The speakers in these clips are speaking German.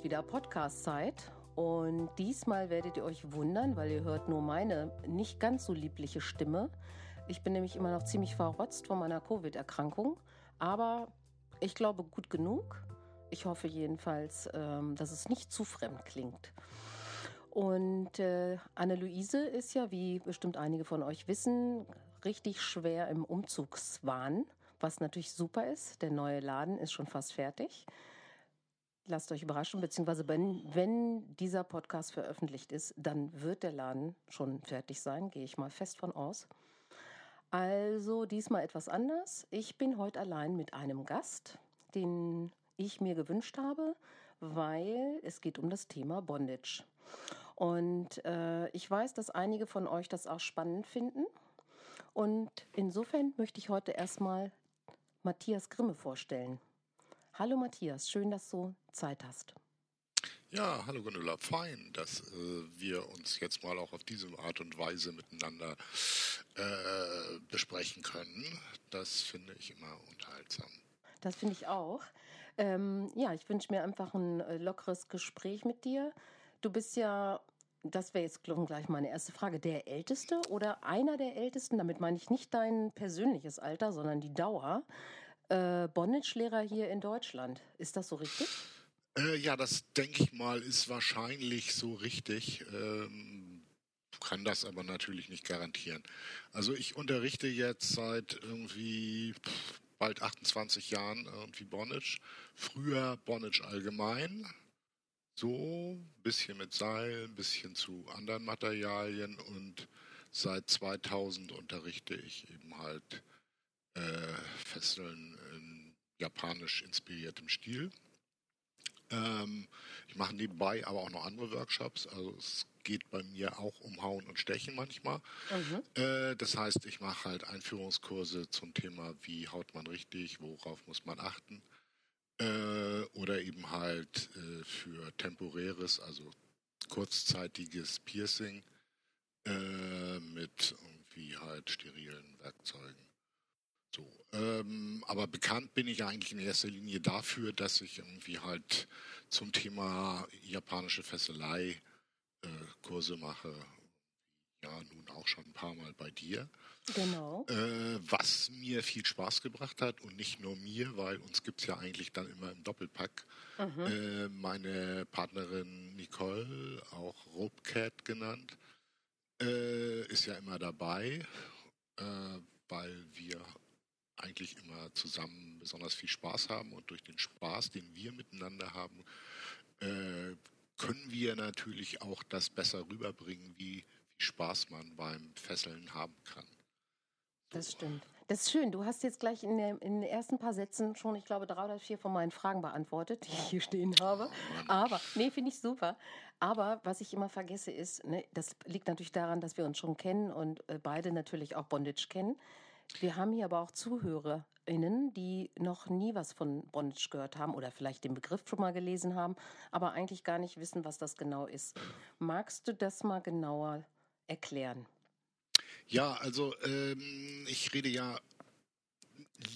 ist wieder Podcast-Zeit. Und diesmal werdet ihr euch wundern, weil ihr hört nur meine nicht ganz so liebliche Stimme. Ich bin nämlich immer noch ziemlich verrotzt von meiner Covid-Erkrankung. Aber ich glaube gut genug. Ich hoffe jedenfalls, ähm, dass es nicht zu fremd klingt. Und äh, Anne-Luise ist ja, wie bestimmt einige von euch wissen, richtig schwer im Umzugswahn, was natürlich super ist. Der neue Laden ist schon fast fertig. Lasst euch überraschen, beziehungsweise wenn, wenn dieser Podcast veröffentlicht ist, dann wird der Laden schon fertig sein, gehe ich mal fest von aus. Also diesmal etwas anders. Ich bin heute allein mit einem Gast, den ich mir gewünscht habe, weil es geht um das Thema Bondage. Und äh, ich weiß, dass einige von euch das auch spannend finden. Und insofern möchte ich heute erstmal Matthias Grimme vorstellen. Hallo Matthias, schön, dass du Zeit hast. Ja, hallo Gundula, fein, dass äh, wir uns jetzt mal auch auf diese Art und Weise miteinander äh, besprechen können. Das finde ich immer unterhaltsam. Das finde ich auch. Ähm, ja, ich wünsche mir einfach ein äh, lockeres Gespräch mit dir. Du bist ja, das wäre jetzt gleich meine erste Frage, der Älteste oder einer der Ältesten, damit meine ich nicht dein persönliches Alter, sondern die Dauer äh, Bondage-Lehrer hier in Deutschland. Ist das so richtig? Äh, ja, das denke ich mal, ist wahrscheinlich so richtig. Ähm, kann das aber natürlich nicht garantieren. Also ich unterrichte jetzt seit irgendwie bald 28 Jahren irgendwie Bondage. Früher Bondage allgemein. So, ein bisschen mit Seil, ein bisschen zu anderen Materialien und seit 2000 unterrichte ich eben halt äh, Fesseln japanisch inspiriertem Stil. Ähm, ich mache nebenbei aber auch noch andere Workshops. Also es geht bei mir auch um Hauen und Stechen manchmal. Mhm. Äh, das heißt, ich mache halt Einführungskurse zum Thema, wie haut man richtig, worauf muss man achten. Äh, oder eben halt äh, für temporäres, also kurzzeitiges Piercing äh, mit irgendwie halt sterilen Werkzeugen. So, ähm, aber bekannt bin ich eigentlich in erster Linie dafür, dass ich irgendwie halt zum Thema japanische Fesselei äh, Kurse mache. Ja, nun auch schon ein paar Mal bei dir. Genau. Äh, was mir viel Spaß gebracht hat und nicht nur mir, weil uns gibt es ja eigentlich dann immer im Doppelpack. Mhm. Äh, meine Partnerin Nicole, auch Ropecat genannt, äh, ist ja immer dabei, äh, weil wir eigentlich immer zusammen besonders viel Spaß haben und durch den Spaß, den wir miteinander haben, äh, können wir natürlich auch das besser rüberbringen, wie viel Spaß man beim Fesseln haben kann. Das stimmt. Das ist schön. Du hast jetzt gleich in, der, in den ersten paar Sätzen schon, ich glaube, drei oder vier von meinen Fragen beantwortet, die ich hier stehen habe. Oh Aber, nee, finde ich super. Aber was ich immer vergesse ist, ne, das liegt natürlich daran, dass wir uns schon kennen und äh, beide natürlich auch Bondage kennen. Wir haben hier aber auch ZuhörerInnen, die noch nie was von Bondage gehört haben oder vielleicht den Begriff schon mal gelesen haben, aber eigentlich gar nicht wissen, was das genau ist. Magst du das mal genauer erklären? Ja, also ähm, ich rede ja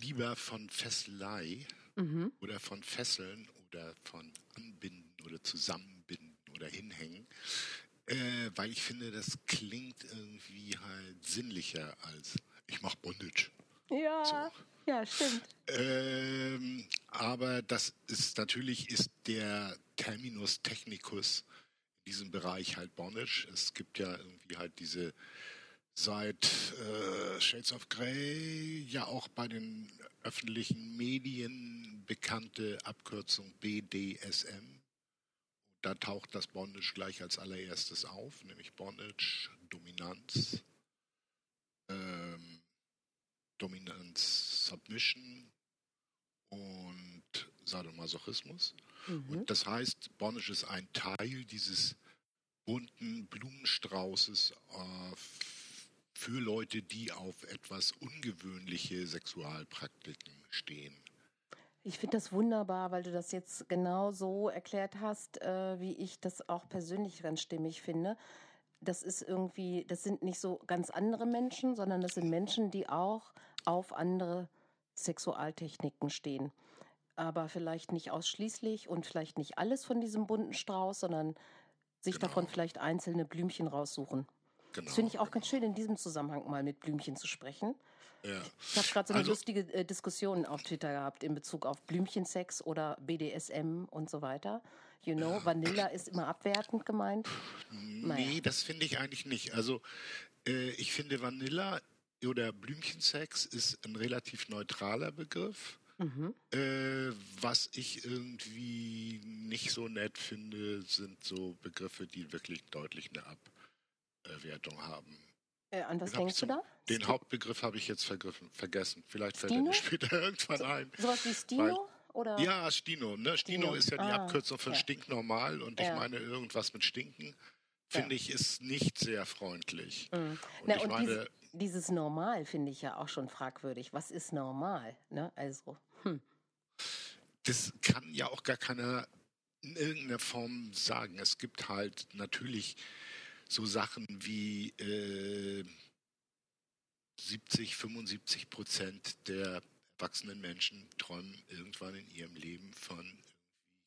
lieber von Fesselei mhm. oder von Fesseln oder von Anbinden oder Zusammenbinden oder Hinhängen, äh, weil ich finde, das klingt irgendwie halt sinnlicher als ich mache Bondage. Ja, so. ja, stimmt. Ähm, aber das ist natürlich ist der Terminus technicus in diesem Bereich halt Bondage. Es gibt ja irgendwie halt diese seit äh, Shades of Grey ja auch bei den öffentlichen Medien bekannte Abkürzung BDSM. Da taucht das Bondage gleich als allererstes auf, nämlich Bondage, Dominanz, ähm, Dominanz, Submission und Sadomasochismus. Mhm. Und das heißt, Bondage ist ein Teil dieses bunten Blumenstraußes äh, für Leute, die auf etwas ungewöhnliche Sexualpraktiken stehen. Ich finde das wunderbar, weil du das jetzt genau so erklärt hast, äh, wie ich das auch persönlich ganz stimmig finde das ist irgendwie, das sind nicht so ganz andere Menschen, sondern das sind Menschen, die auch auf andere Sexualtechniken stehen. aber vielleicht nicht ausschließlich und vielleicht nicht alles von diesem bunten Strauß, sondern sich Genau. davon vielleicht einzelne Blümchen raussuchen. Genau. Das finde ich auch ganz schön, in diesem Zusammenhang mal mit Blümchen zu sprechen. Ja. Ich habe gerade so eine Also- lustige äh, Diskussion auf Twitter gehabt in Bezug auf Blümchensex oder BDSM und so weiter. You know, Vanilla ist immer abwertend gemeint. Naja. Nee, das finde ich eigentlich nicht. Also äh, ich finde Vanilla oder Blümchensex ist ein relativ neutraler Begriff. Mhm. Äh, was ich irgendwie nicht so nett finde, sind so Begriffe, die wirklich deutlich eine Abwertung haben. Äh, an was Den denkst du da? Den Sti- Hauptbegriff habe ich jetzt vergessen. Vielleicht fällt er mir später irgendwann ein. Sowas wie Stino? Oder? Ja, Stino. Ne? Stino, Stino. ist ja die Ah, Abkürzung von ja. stinknormal und Ja. ich meine irgendwas mit stinken. Ja. Finde ich, ist nicht sehr freundlich. Mhm. Und Na, ich und meine, diese, dieses Normal finde ich ja auch schon fragwürdig. Was ist normal? Ne? Also, hm. das kann ja auch gar keiner in irgendeiner Form sagen. Es gibt halt natürlich so Sachen wie äh, 70, 75 Prozent der erwachsenen Menschen träumen irgendwann in ihrem Leben von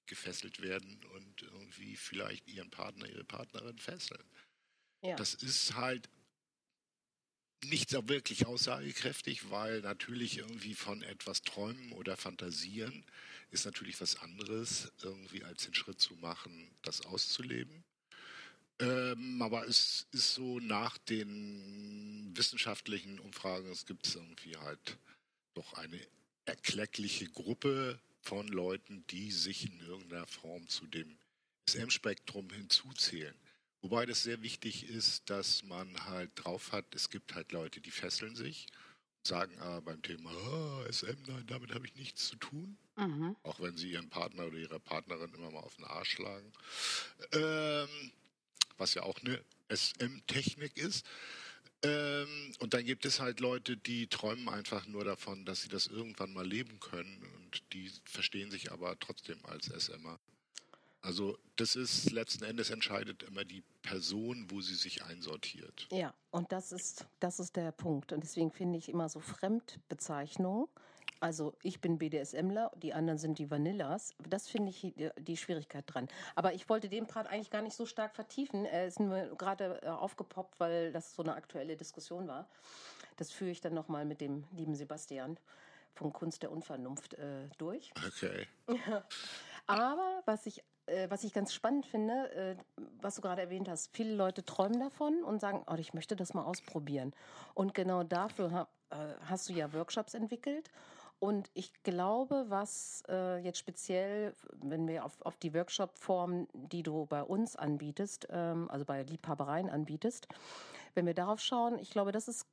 gefesselt werden und irgendwie vielleicht ihren Partner, ihre Partnerin fesseln. ja. Das ist halt nicht so wirklich aussagekräftig, weil natürlich irgendwie von etwas träumen oder fantasieren ist natürlich was anderes, irgendwie als den Schritt zu machen, das auszuleben. Ähm, aber es ist so nach den wissenschaftlichen Umfragen, es gibt irgendwie halt doch eine erkleckliche Gruppe von Leuten, die sich in irgendeiner Form zu dem SM-Spektrum hinzuzählen. Wobei das sehr wichtig ist, dass man halt drauf hat, es gibt halt Leute, die fesseln sich und sagen aber beim Thema ah, SM, nein, damit habe ich nichts zu tun. Mhm. Auch wenn sie ihren Partner oder ihre Partnerin immer mal auf den Arsch schlagen. Ähm, was ja auch eine SM-Technik ist. Ähm, und dann gibt es halt Leute, die träumen einfach nur davon, dass sie das irgendwann mal leben können und die verstehen sich aber trotzdem als SMer. Also das ist letzten Endes entscheidet immer die Person, wo sie sich einsortiert. Ja, und das ist, das ist der Punkt. Und deswegen finde ich immer so Fremdbezeichnungen. Also ich bin BDSMler, die anderen sind die Vanillas. Das finde ich die, Schwierigkeit dran. Aber ich wollte den Part eigentlich gar nicht so stark vertiefen. Er ist nur gerade äh, aufgepoppt, weil das so eine aktuelle Diskussion war. Das führe ich dann nochmal mit dem lieben Sebastian von Kunst der Unvernunft äh, durch. Okay. Aber was ich, äh, was ich ganz spannend finde, äh, was du gerade erwähnt hast, viele Leute träumen davon und sagen, oh, ich möchte das mal ausprobieren. Und genau dafür ha, hast du ja Workshops entwickelt. Und ich glaube, was äh, jetzt speziell, wenn wir auf, auf die Workshop-Form, die du bei uns anbietest, ähm, also bei Liebhabereien anbietest, wenn wir darauf schauen, ich glaube, das ist,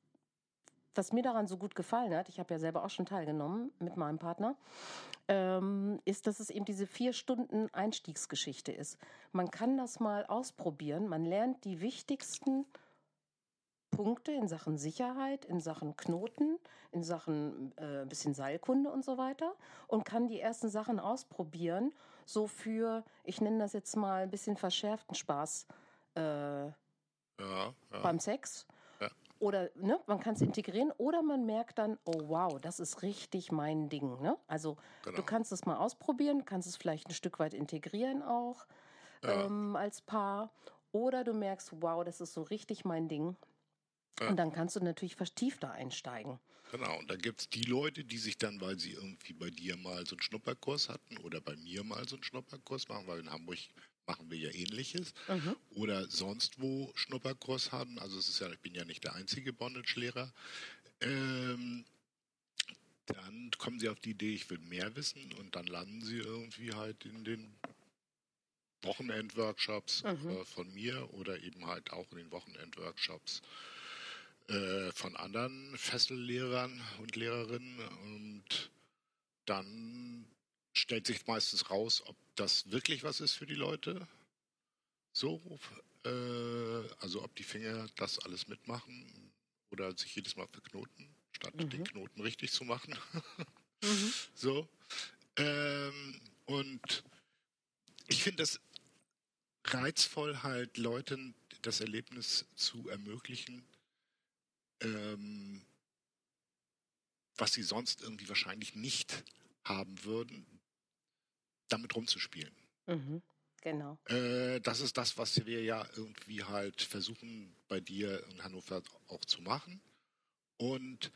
was mir daran so gut gefallen hat, ich habe ja selber auch schon teilgenommen mit meinem Partner, ähm, ist, dass es eben diese vier Stunden Einstiegsgeschichte ist. Man kann das mal ausprobieren, man lernt die wichtigsten Punkte in Sachen Sicherheit, in Sachen Knoten, in Sachen äh, ein bisschen Seilkunde und so weiter und kann die ersten Sachen ausprobieren, so für, ich nenne das jetzt mal ein bisschen verschärften Spaß äh, Ja, ja. beim Sex. Ja. Oder ne, man kann es integrieren oder man merkt dann, oh wow, das ist richtig mein Ding. Ne? Also Genau. du kannst es mal ausprobieren, kannst es vielleicht ein Stück weit integrieren auch ähm, als Paar. Oder du merkst, wow, das ist so richtig mein Ding. Ja. Und dann kannst du natürlich vertiefter einsteigen. Genau, und da gibt es die Leute, die sich dann, weil sie irgendwie bei dir mal so einen Schnupperkurs hatten oder bei mir mal so einen Schnupperkurs machen, weil in Hamburg machen wir ja ähnliches, Mhm. oder sonst wo Schnupperkurs haben. Also es ist ja, ich bin ja nicht der einzige Bondage-Lehrer. Ähm, dann kommen sie auf die Idee, ich will mehr wissen und dann landen sie irgendwie halt in den Wochenendworkshops Mhm. äh, von mir oder eben halt auch in den Wochenendworkshops äh, von anderen Fessellehrern und Lehrerinnen und dann stellt sich meistens raus, ob das wirklich was ist für die Leute. So, äh, also ob die Finger das alles mitmachen oder sich jedes Mal verknoten, statt Mhm. den Knoten richtig zu machen. Mhm. So. Ähm, und ich finde es reizvoll, halt Leuten das Erlebnis zu ermöglichen, ähm, was sie sonst irgendwie wahrscheinlich nicht haben würden, damit rumzuspielen. Mhm. Genau. Äh, das ist das, was wir ja irgendwie halt versuchen bei dir in Hannover auch zu machen. Und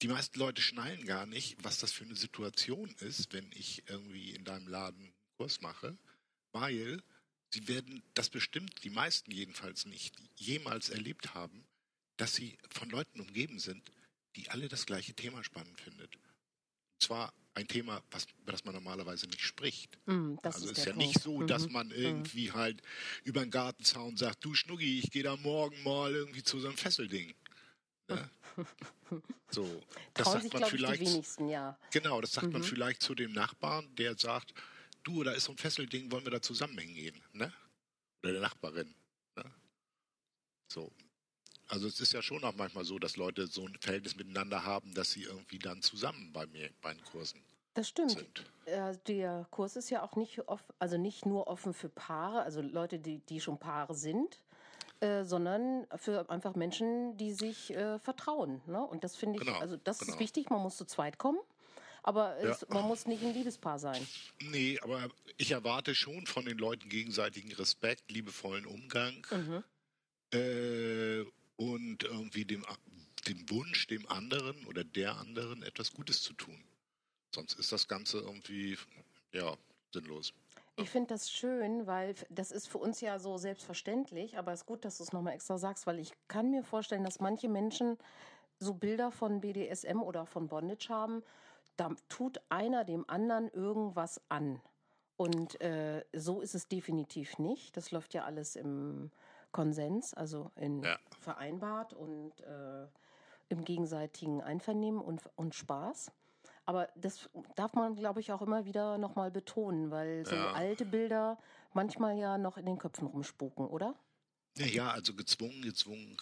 die meisten Leute schnallen gar nicht, was das für eine Situation ist, wenn ich irgendwie in deinem Laden einen Kurs mache, weil sie werden das bestimmt, die meisten jedenfalls nicht, jemals erlebt haben, dass sie von Leuten umgeben sind, die alle das gleiche Thema spannend findet. Und zwar ein Thema, was, über das man normalerweise nicht spricht. Mm, also ist es ist ja Punkt. nicht so, dass Mhm. man irgendwie halt über den Gartenzaun sagt, du Schnuggi, ich gehe da morgen mal irgendwie zu so einem Fesselding. Ne? So, das Trauen sagt sich, man ich, die vielleicht. wenigsten, ja. Genau, das sagt man Mhm. vielleicht zu dem Nachbarn, der sagt, du, da ist so ein Fesselding, wollen wir da zusammen hingehen, ne? Oder der Nachbarin. Ne? So. Also es ist ja schon auch manchmal so, dass Leute so ein Verhältnis miteinander haben, dass sie irgendwie dann zusammen bei mir bei den Kursen Das stimmt. sind. Äh, der Kurs ist ja auch nicht off, also nicht nur offen für Paare, also Leute, die, die schon Paare sind, äh, sondern für einfach Menschen, die sich äh, vertrauen. Ne? Und das finde ich, Genau, also das genau. ist wichtig, man muss zu zweit kommen, aber es, man muss nicht ein Liebespaar sein. Nee, aber ich erwarte schon von den Leuten gegenseitigen Respekt, liebevollen Umgang Mhm. äh, und irgendwie dem, dem Wunsch, dem anderen oder der anderen etwas Gutes zu tun. Sonst ist das Ganze irgendwie, ja, sinnlos. Ich finde das schön, weil das ist für uns ja so selbstverständlich, aber es ist gut, dass du es nochmal extra sagst, weil ich kann mir vorstellen, dass manche Menschen so Bilder von BDSM oder von Bondage haben, da tut einer dem anderen irgendwas an. Und äh, so ist es definitiv nicht. Das läuft ja alles im Konsens, also in Ja. vereinbart und äh, im gegenseitigen Einvernehmen und, und Spaß. Aber das darf man, glaube ich, auch immer wieder nochmal betonen, weil so Ja. alte Bilder manchmal ja noch in den Köpfen rumspuken, oder? Naja, also gezwungen, gezwungen.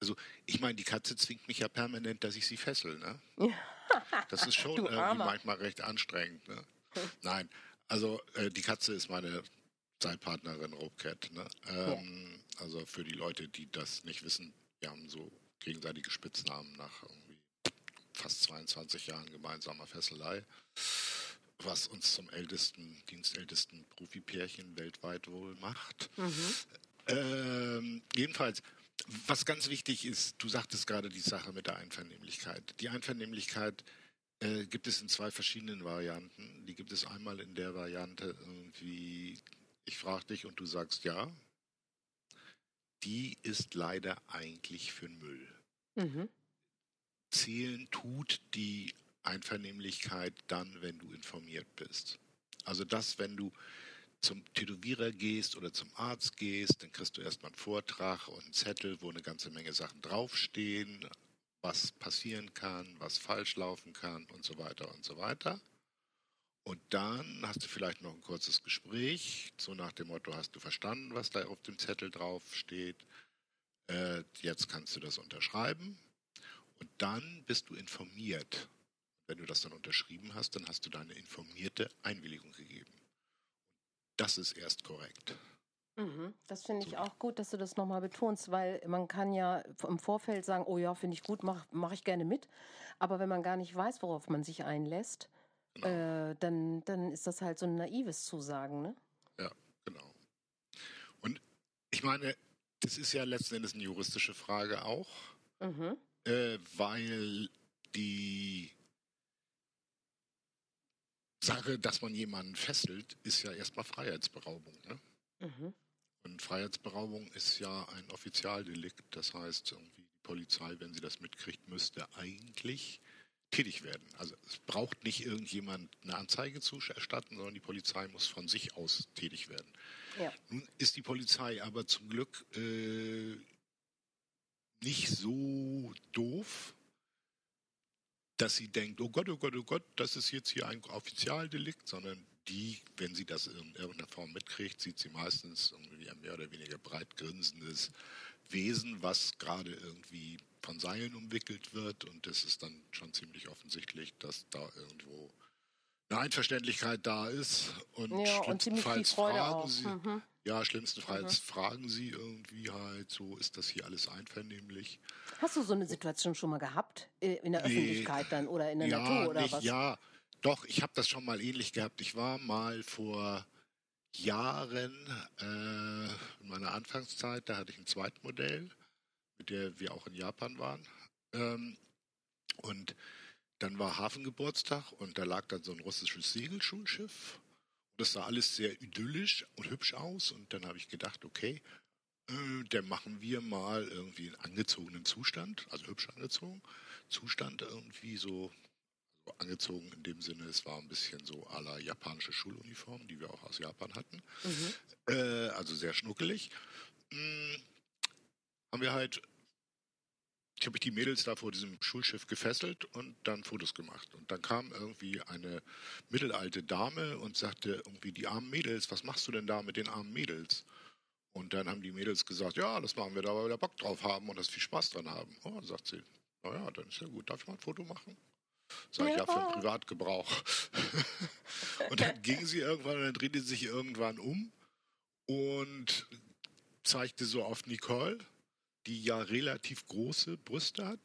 Also ich meine, die Katze zwingt mich ja permanent, dass ich sie fessel. Ne? Das ist schon irgendwie manchmal recht anstrengend. Ne? Nein, also äh, die Katze ist meine Zeitpartnerin Ropecat. Ne? Ähm, Also für die Leute, die das nicht wissen, wir haben so gegenseitige Spitznamen nach irgendwie fast 22 Jahren gemeinsamer Fesselei, was uns zum ältesten, dienstältesten Profipärchen weltweit wohl macht. Ähm, jedenfalls, was ganz wichtig ist, du sagtest gerade die Sache mit der Einvernehmlichkeit. Die Einvernehmlichkeit äh, gibt es in zwei verschiedenen Varianten. Die gibt es einmal in der Variante irgendwie, ich frage dich und du sagst ja. Die ist leider eigentlich für den Müll. Mhm. Zählen tut die Einvernehmlichkeit dann, wenn du informiert bist. Also das, wenn du zum Tätowierer gehst oder zum Arzt gehst, dann kriegst du erstmal einen Vortrag und einen Zettel, wo eine ganze Menge Sachen draufstehen, was passieren kann, was falsch laufen kann und so weiter und so weiter. Und dann hast du vielleicht noch ein kurzes Gespräch, so nach dem Motto, hast du verstanden, was da auf dem Zettel draufsteht? Äh, jetzt kannst du das unterschreiben. Und dann bist du informiert. Wenn du das dann unterschrieben hast, dann hast du deine informierte Einwilligung gegeben. Das ist erst korrekt. Mhm. Das finde ich auch gut, dass du das nochmal betonst, weil man kann ja im Vorfeld sagen, oh ja, finde ich gut, mache mach ich gerne mit. Aber wenn man gar nicht weiß, worauf man sich einlässt, Genau. äh, dann, dann ist das halt so ein naives Zusagen, ne? Genau. Und ich meine, das ist ja letzten Endes eine juristische Frage auch, Mhm. äh, weil die Sache, dass man jemanden fesselt, ist ja erstmal Freiheitsberaubung. Ne? Mhm. Und Freiheitsberaubung ist ja ein Offizialdelikt. Das heißt, irgendwie die Polizei, wenn sie das mitkriegt, müsste eigentlich tätig werden. Also es braucht nicht irgendjemand eine Anzeige zu erstatten, sondern die Polizei muss von sich aus tätig werden. Ja. Nun ist die Polizei aber zum Glück äh, nicht so doof, dass sie denkt, oh Gott, oh Gott, oh Gott, das ist jetzt hier ein Offizialdelikt, sondern die, wenn sie das in irgendeiner Form mitkriegt, sieht sie meistens irgendwie ein mehr oder weniger breit grinsendes Wesen, was gerade irgendwie von Seilen umwickelt wird und es ist dann schon ziemlich offensichtlich, dass da irgendwo eine Einverständlichkeit da ist und Ja, und schlimmstenfalls Freude fragen sie, Mhm. ja, schlimmstenfalls fragen sie irgendwie halt so, ist das hier alles einvernehmlich? Hast du so eine Situation schon mal gehabt? Äh, In der Nee. Öffentlichkeit dann oder in der ja, Natur oder nicht, was? ja, Doch, ich habe das schon mal ähnlich gehabt. Ich war mal vor Jahren äh, in meiner Anfangszeit, da hatte ich ein Zweitmodell, mit der wir auch in Japan waren. Ähm, und dann war Hafengeburtstag und da lag dann so ein russisches Segelschulschiff. Das sah alles sehr idyllisch und hübsch aus. Und dann habe ich gedacht, okay, äh, dann machen wir mal irgendwie einen angezogenen Zustand, also hübsch angezogen, Zustand irgendwie so angezogen in dem Sinne, es war ein bisschen so aller japanische Schuluniform, die wir auch aus Japan hatten. Mhm. Äh, also sehr schnuckelig. Hm, haben wir halt, ich habe die Mädels da vor diesem Schulschiff gefesselt und dann Fotos gemacht. Und dann kam irgendwie eine mittelalte Dame und sagte irgendwie, die armen Mädels, was machst du denn da mit den armen Mädels? Und dann haben die Mädels gesagt, ja, das machen wir da, weil wir da Bock drauf haben und das viel Spaß dran haben. Oh, sagt sie, naja, dann ist ja gut, darf ich mal ein Foto machen? Sag ich ja, für den Privatgebrauch. und dann ging sie irgendwann und dann drehte sie sich irgendwann um und zeigte so auf Nicole, die ja relativ große Brüste hat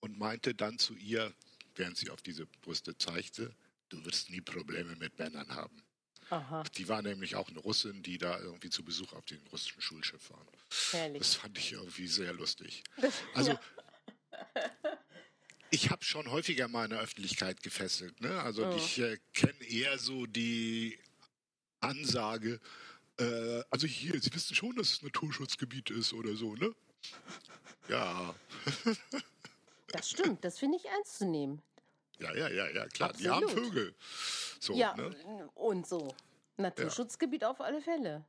und meinte dann zu ihr, während sie auf diese Brüste zeigte, du wirst nie Probleme mit Männern haben. Aha. Die war nämlich auch eine Russin, die da irgendwie zu Besuch auf dem russischen Schulschiff waren. Herrlich. Das fand ich irgendwie sehr lustig. Also ja ich habe schon häufiger mal in der Öffentlichkeit gefesselt. Ne? Also oh. ich äh, kenne eher so die Ansage, äh, also hier, Sie wissen schon, dass es Naturschutzgebiet ist oder so, ne? Ja. das stimmt, das finde ich ernst zu nehmen. Ja, ja, ja, ja, klar. Absolut. Die haben Vögel. So, ja, ne? und so. Naturschutzgebiet ja. auf alle Fälle.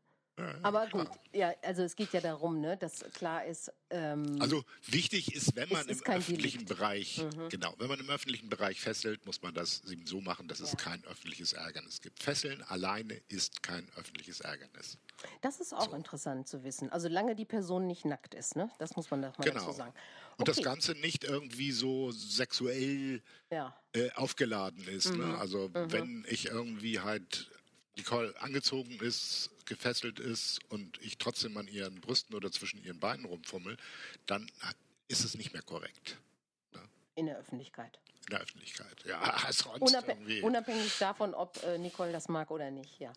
Aber gut, ja, also es geht ja darum, ne, dass klar ist. Ähm, also wichtig ist, wenn man im öffentlichen Delikt. Bereich, mhm. genau, wenn man im öffentlichen Bereich fesselt, muss man das eben so machen, dass ja. es kein öffentliches Ärgernis gibt. Fesseln alleine ist kein öffentliches Ärgernis. Das ist auch so. interessant zu wissen. Also lange die Person nicht nackt ist, ne? Das muss man doch mal genau. dazu sagen. Okay. Und das Ganze nicht irgendwie so sexuell ja. äh, aufgeladen ist. Ne? Mhm. Ne? Also mhm. wenn ich irgendwie halt Nicole angezogen ist, gefesselt ist und ich trotzdem an ihren Brüsten oder zwischen ihren Beinen rumfummel, dann ist es nicht mehr korrekt. Ne? In der Öffentlichkeit. In der Öffentlichkeit, ja. Sonst Unabhäng irgendwie. Unabhängig davon, ob äh, Nicole das mag oder nicht, ja.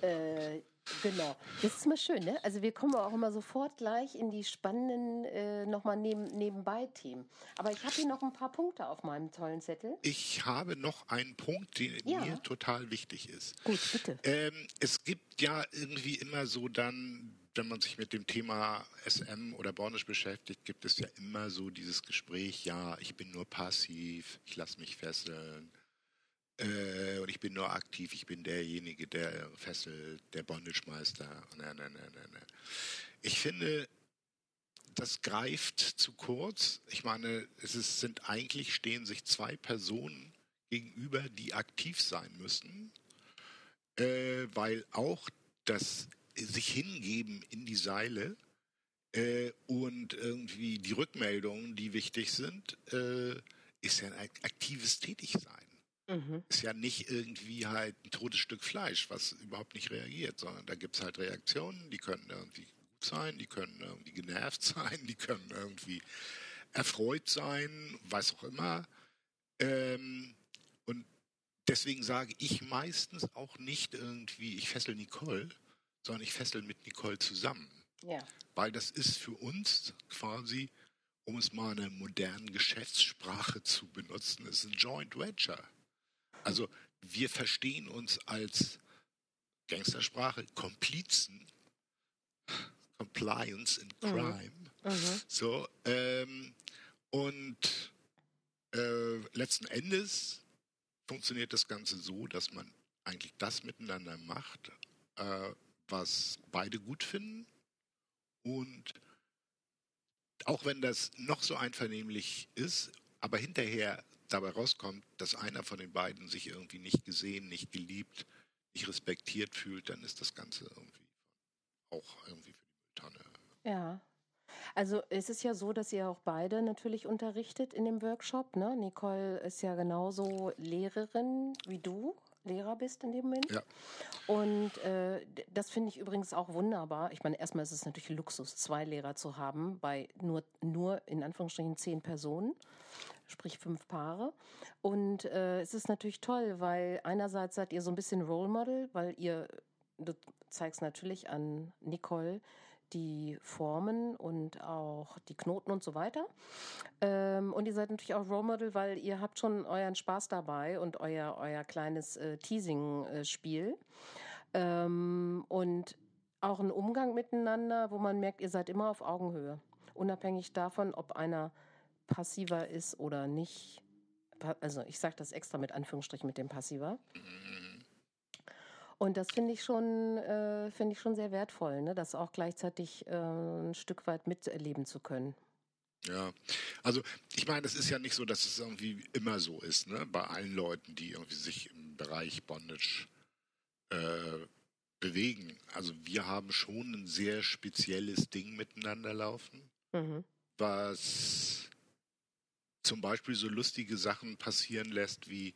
Äh, Genau, das ist mal schön, ne? Also wir kommen auch immer sofort gleich in die spannenden äh, nochmal neben, nebenbei Themen. Aber ich habe hier noch ein paar Punkte auf meinem tollen Zettel. Ich habe noch einen Punkt, der ja. mir total wichtig ist. Gut, bitte. Ähm, es gibt ja irgendwie immer so dann, wenn man sich mit dem Thema SM oder Bornisch beschäftigt, gibt es ja immer so dieses Gespräch, ja, ich bin nur passiv, ich lasse mich fesseln äh, und ich bin nur aktiv, ich bin derjenige, der fesselt, der Bondage-Meister. Ne, ne, ne, ich finde, das greift zu kurz. Ich meine, es ist, sind eigentlich stehen sich zwei Personen gegenüber, die aktiv sein müssen, äh, weil auch das sich hingeben in die Seile äh, und irgendwie die Rückmeldungen, die wichtig sind, äh, ist ja ein aktives Tätigsein. Mhm. Ist ja nicht irgendwie halt ein totes Stück Fleisch, was überhaupt nicht reagiert, sondern da gibt es halt Reaktionen, die können irgendwie gut sein, die können irgendwie genervt sein, die können irgendwie erfreut sein, was auch immer. Ähm, und deswegen sage ich meistens auch nicht irgendwie, ich fessel Nicole, sondern ich fessel mit Nicole zusammen. Ja. Weil das ist für uns quasi, um es mal in einer modernen Geschäftssprache zu benutzen, ist ein Joint Venture. Also wir verstehen uns als Gangstersprache Komplizen, Compliance in mhm. Crime. Mhm. So, ähm, und äh, letzten Endes funktioniert das Ganze so, dass man eigentlich das miteinander macht, äh, was beide gut finden. Und auch wenn das noch so einvernehmlich ist, aber hinterher dabei rauskommt, dass einer von den beiden sich irgendwie nicht gesehen, nicht geliebt, nicht respektiert fühlt, dann ist das Ganze irgendwie auch irgendwie für die Mülltonne. Ja. Also es ist ja so, dass ihr auch beide natürlich unterrichtet in dem Workshop. Ne? Nicole ist ja genauso Lehrerin wie du Lehrer bist in dem Moment. Ja. Und äh, das finde ich übrigens auch wunderbar. Ich meine, erstmal ist es natürlich Luxus, zwei Lehrer zu haben bei nur, nur in Anführungsstrichen zehn Personen, sprich fünf Paare. Und äh, es ist natürlich toll, weil einerseits seid ihr so ein bisschen Role Model, weil ihr, du zeigst natürlich an Nicole, die Formen und auch die Knoten und so weiter. Ähm, und ihr seid natürlich auch Role Model, weil ihr habt schon euren Spaß dabei und euer, euer kleines äh, Teasing-Spiel. Ähm, und auch ein Umgang miteinander, wo man merkt, ihr seid immer auf Augenhöhe. Unabhängig davon, ob einer passiver ist oder nicht. Also ich sage das extra mit Anführungsstrichen mit dem Passiver. Und das finde ich schon, äh, finde ich schon sehr wertvoll, ne? das auch gleichzeitig äh, ein Stück weit miterleben zu können. Ja, also ich meine, es ist ja nicht so, dass es irgendwie immer so ist, ne? Bei allen Leuten, die irgendwie sich im Bereich Bondage äh, bewegen. Also wir haben schon ein sehr spezielles Ding miteinander laufen, mhm. was zum Beispiel so lustige Sachen passieren lässt, wie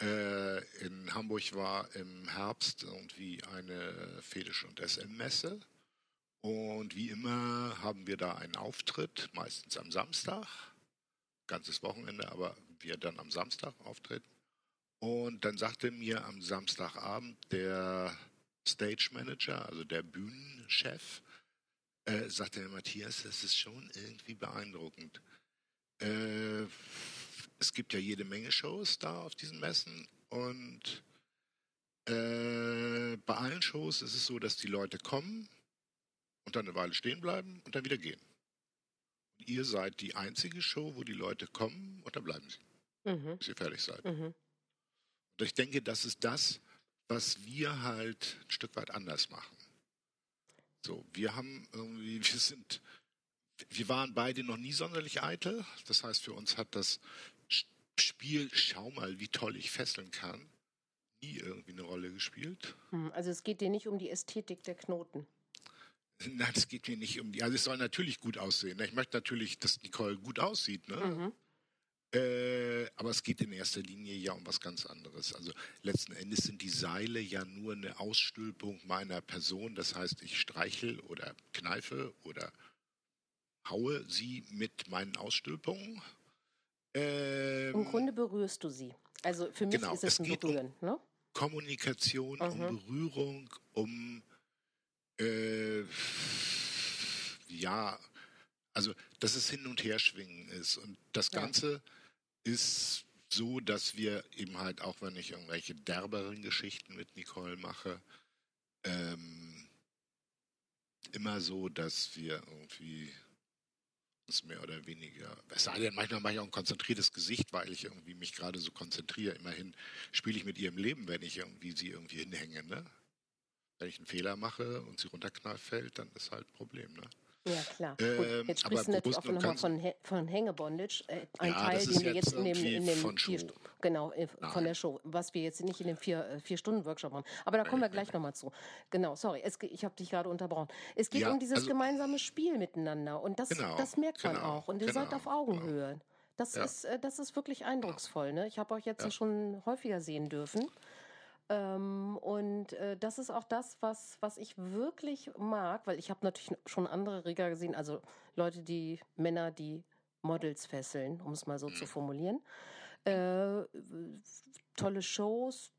in Hamburg war im Herbst irgendwie eine Fetisch- und SM-Messe. Und wie immer haben wir da einen Auftritt, meistens am Samstag, ganzes Wochenende, aber wir dann am Samstag auftreten. Und dann sagte mir am Samstagabend der Stage Manager, also der Bühnenchef, äh, sagte Matthias, das ist schon irgendwie beeindruckend. Äh, es gibt ja jede Menge Shows da auf diesen Messen und äh, bei allen Shows ist es so, dass die Leute kommen und dann eine Weile stehen bleiben und dann wieder gehen. Und ihr seid die einzige Show, wo die Leute kommen und dann bleiben sie, mhm. bis ihr fertig seid. Mhm. Und ich denke, das ist das, was wir halt ein Stück weit anders machen. So, wir haben irgendwie, wir sind, wir waren beide noch nie sonderlich eitel. Das heißt, für uns hat das Spiel, schau mal, wie toll ich fesseln kann, nie irgendwie eine Rolle gespielt. Hm, also es geht dir nicht um die Ästhetik der Knoten. Nein, es geht mir nicht um die. Also es soll natürlich gut aussehen. Ne? Ich möchte natürlich, dass Nicole gut aussieht. Ne? Mhm. Äh, aber es geht in erster Linie ja um was ganz anderes. Also letzten Endes sind die Seile ja nur eine Ausstülpung meiner Person. Das heißt, ich streichel oder kneife oder haue sie mit meinen Ausstülpungen ähm, Im Grunde berührst du sie. Also für mich genau, ist es, es ein Berühren. Um ne? Kommunikation, mhm. um Berührung, um äh, ja, also dass es hin und her schwingen ist. Und das Ganze ja. ist so, dass wir eben halt, auch wenn ich irgendwelche derberen Geschichten mit Nicole mache, ähm, immer so, dass wir irgendwie ist mehr oder weniger. Es manchmal mache ich auch ein konzentriertes Gesicht, weil ich irgendwie mich gerade so konzentriere. Immerhin spiele ich mit ihrem Leben, wenn ich irgendwie sie irgendwie hinhänge. Ne? Wenn ich einen Fehler mache und sie runterknallt fällt, dann ist halt ein Problem. Ne? Ja, klar. Ähm, jetzt sprichst du natürlich auch nochmal von, von Hängebondage. Äh, ein ja, Teil, den wir jetzt in dem, in dem vier, genau, äh, von der Show, was wir jetzt nicht in dem vier, äh, vier Stunden Workshop machen. Aber da kommen wir gleich nochmal zu. Genau, sorry, es, ich habe dich gerade unterbrochen. Es geht ja, um dieses also, gemeinsame Spiel miteinander und das, genau, das merkt man genau, auch. Und ihr genau, seid auf Augenhöhe. Genau. Das, ja. ist, das ist wirklich eindrucksvoll. Ne? Ich habe euch jetzt ja. schon häufiger sehen dürfen. Ähm, und äh, das ist auch das, was, was ich wirklich mag, weil ich habe natürlich schon andere Rigger gesehen, also Leute, die Männer, die Models fesseln, um es mal so zu formulieren. Äh, tolle Shows,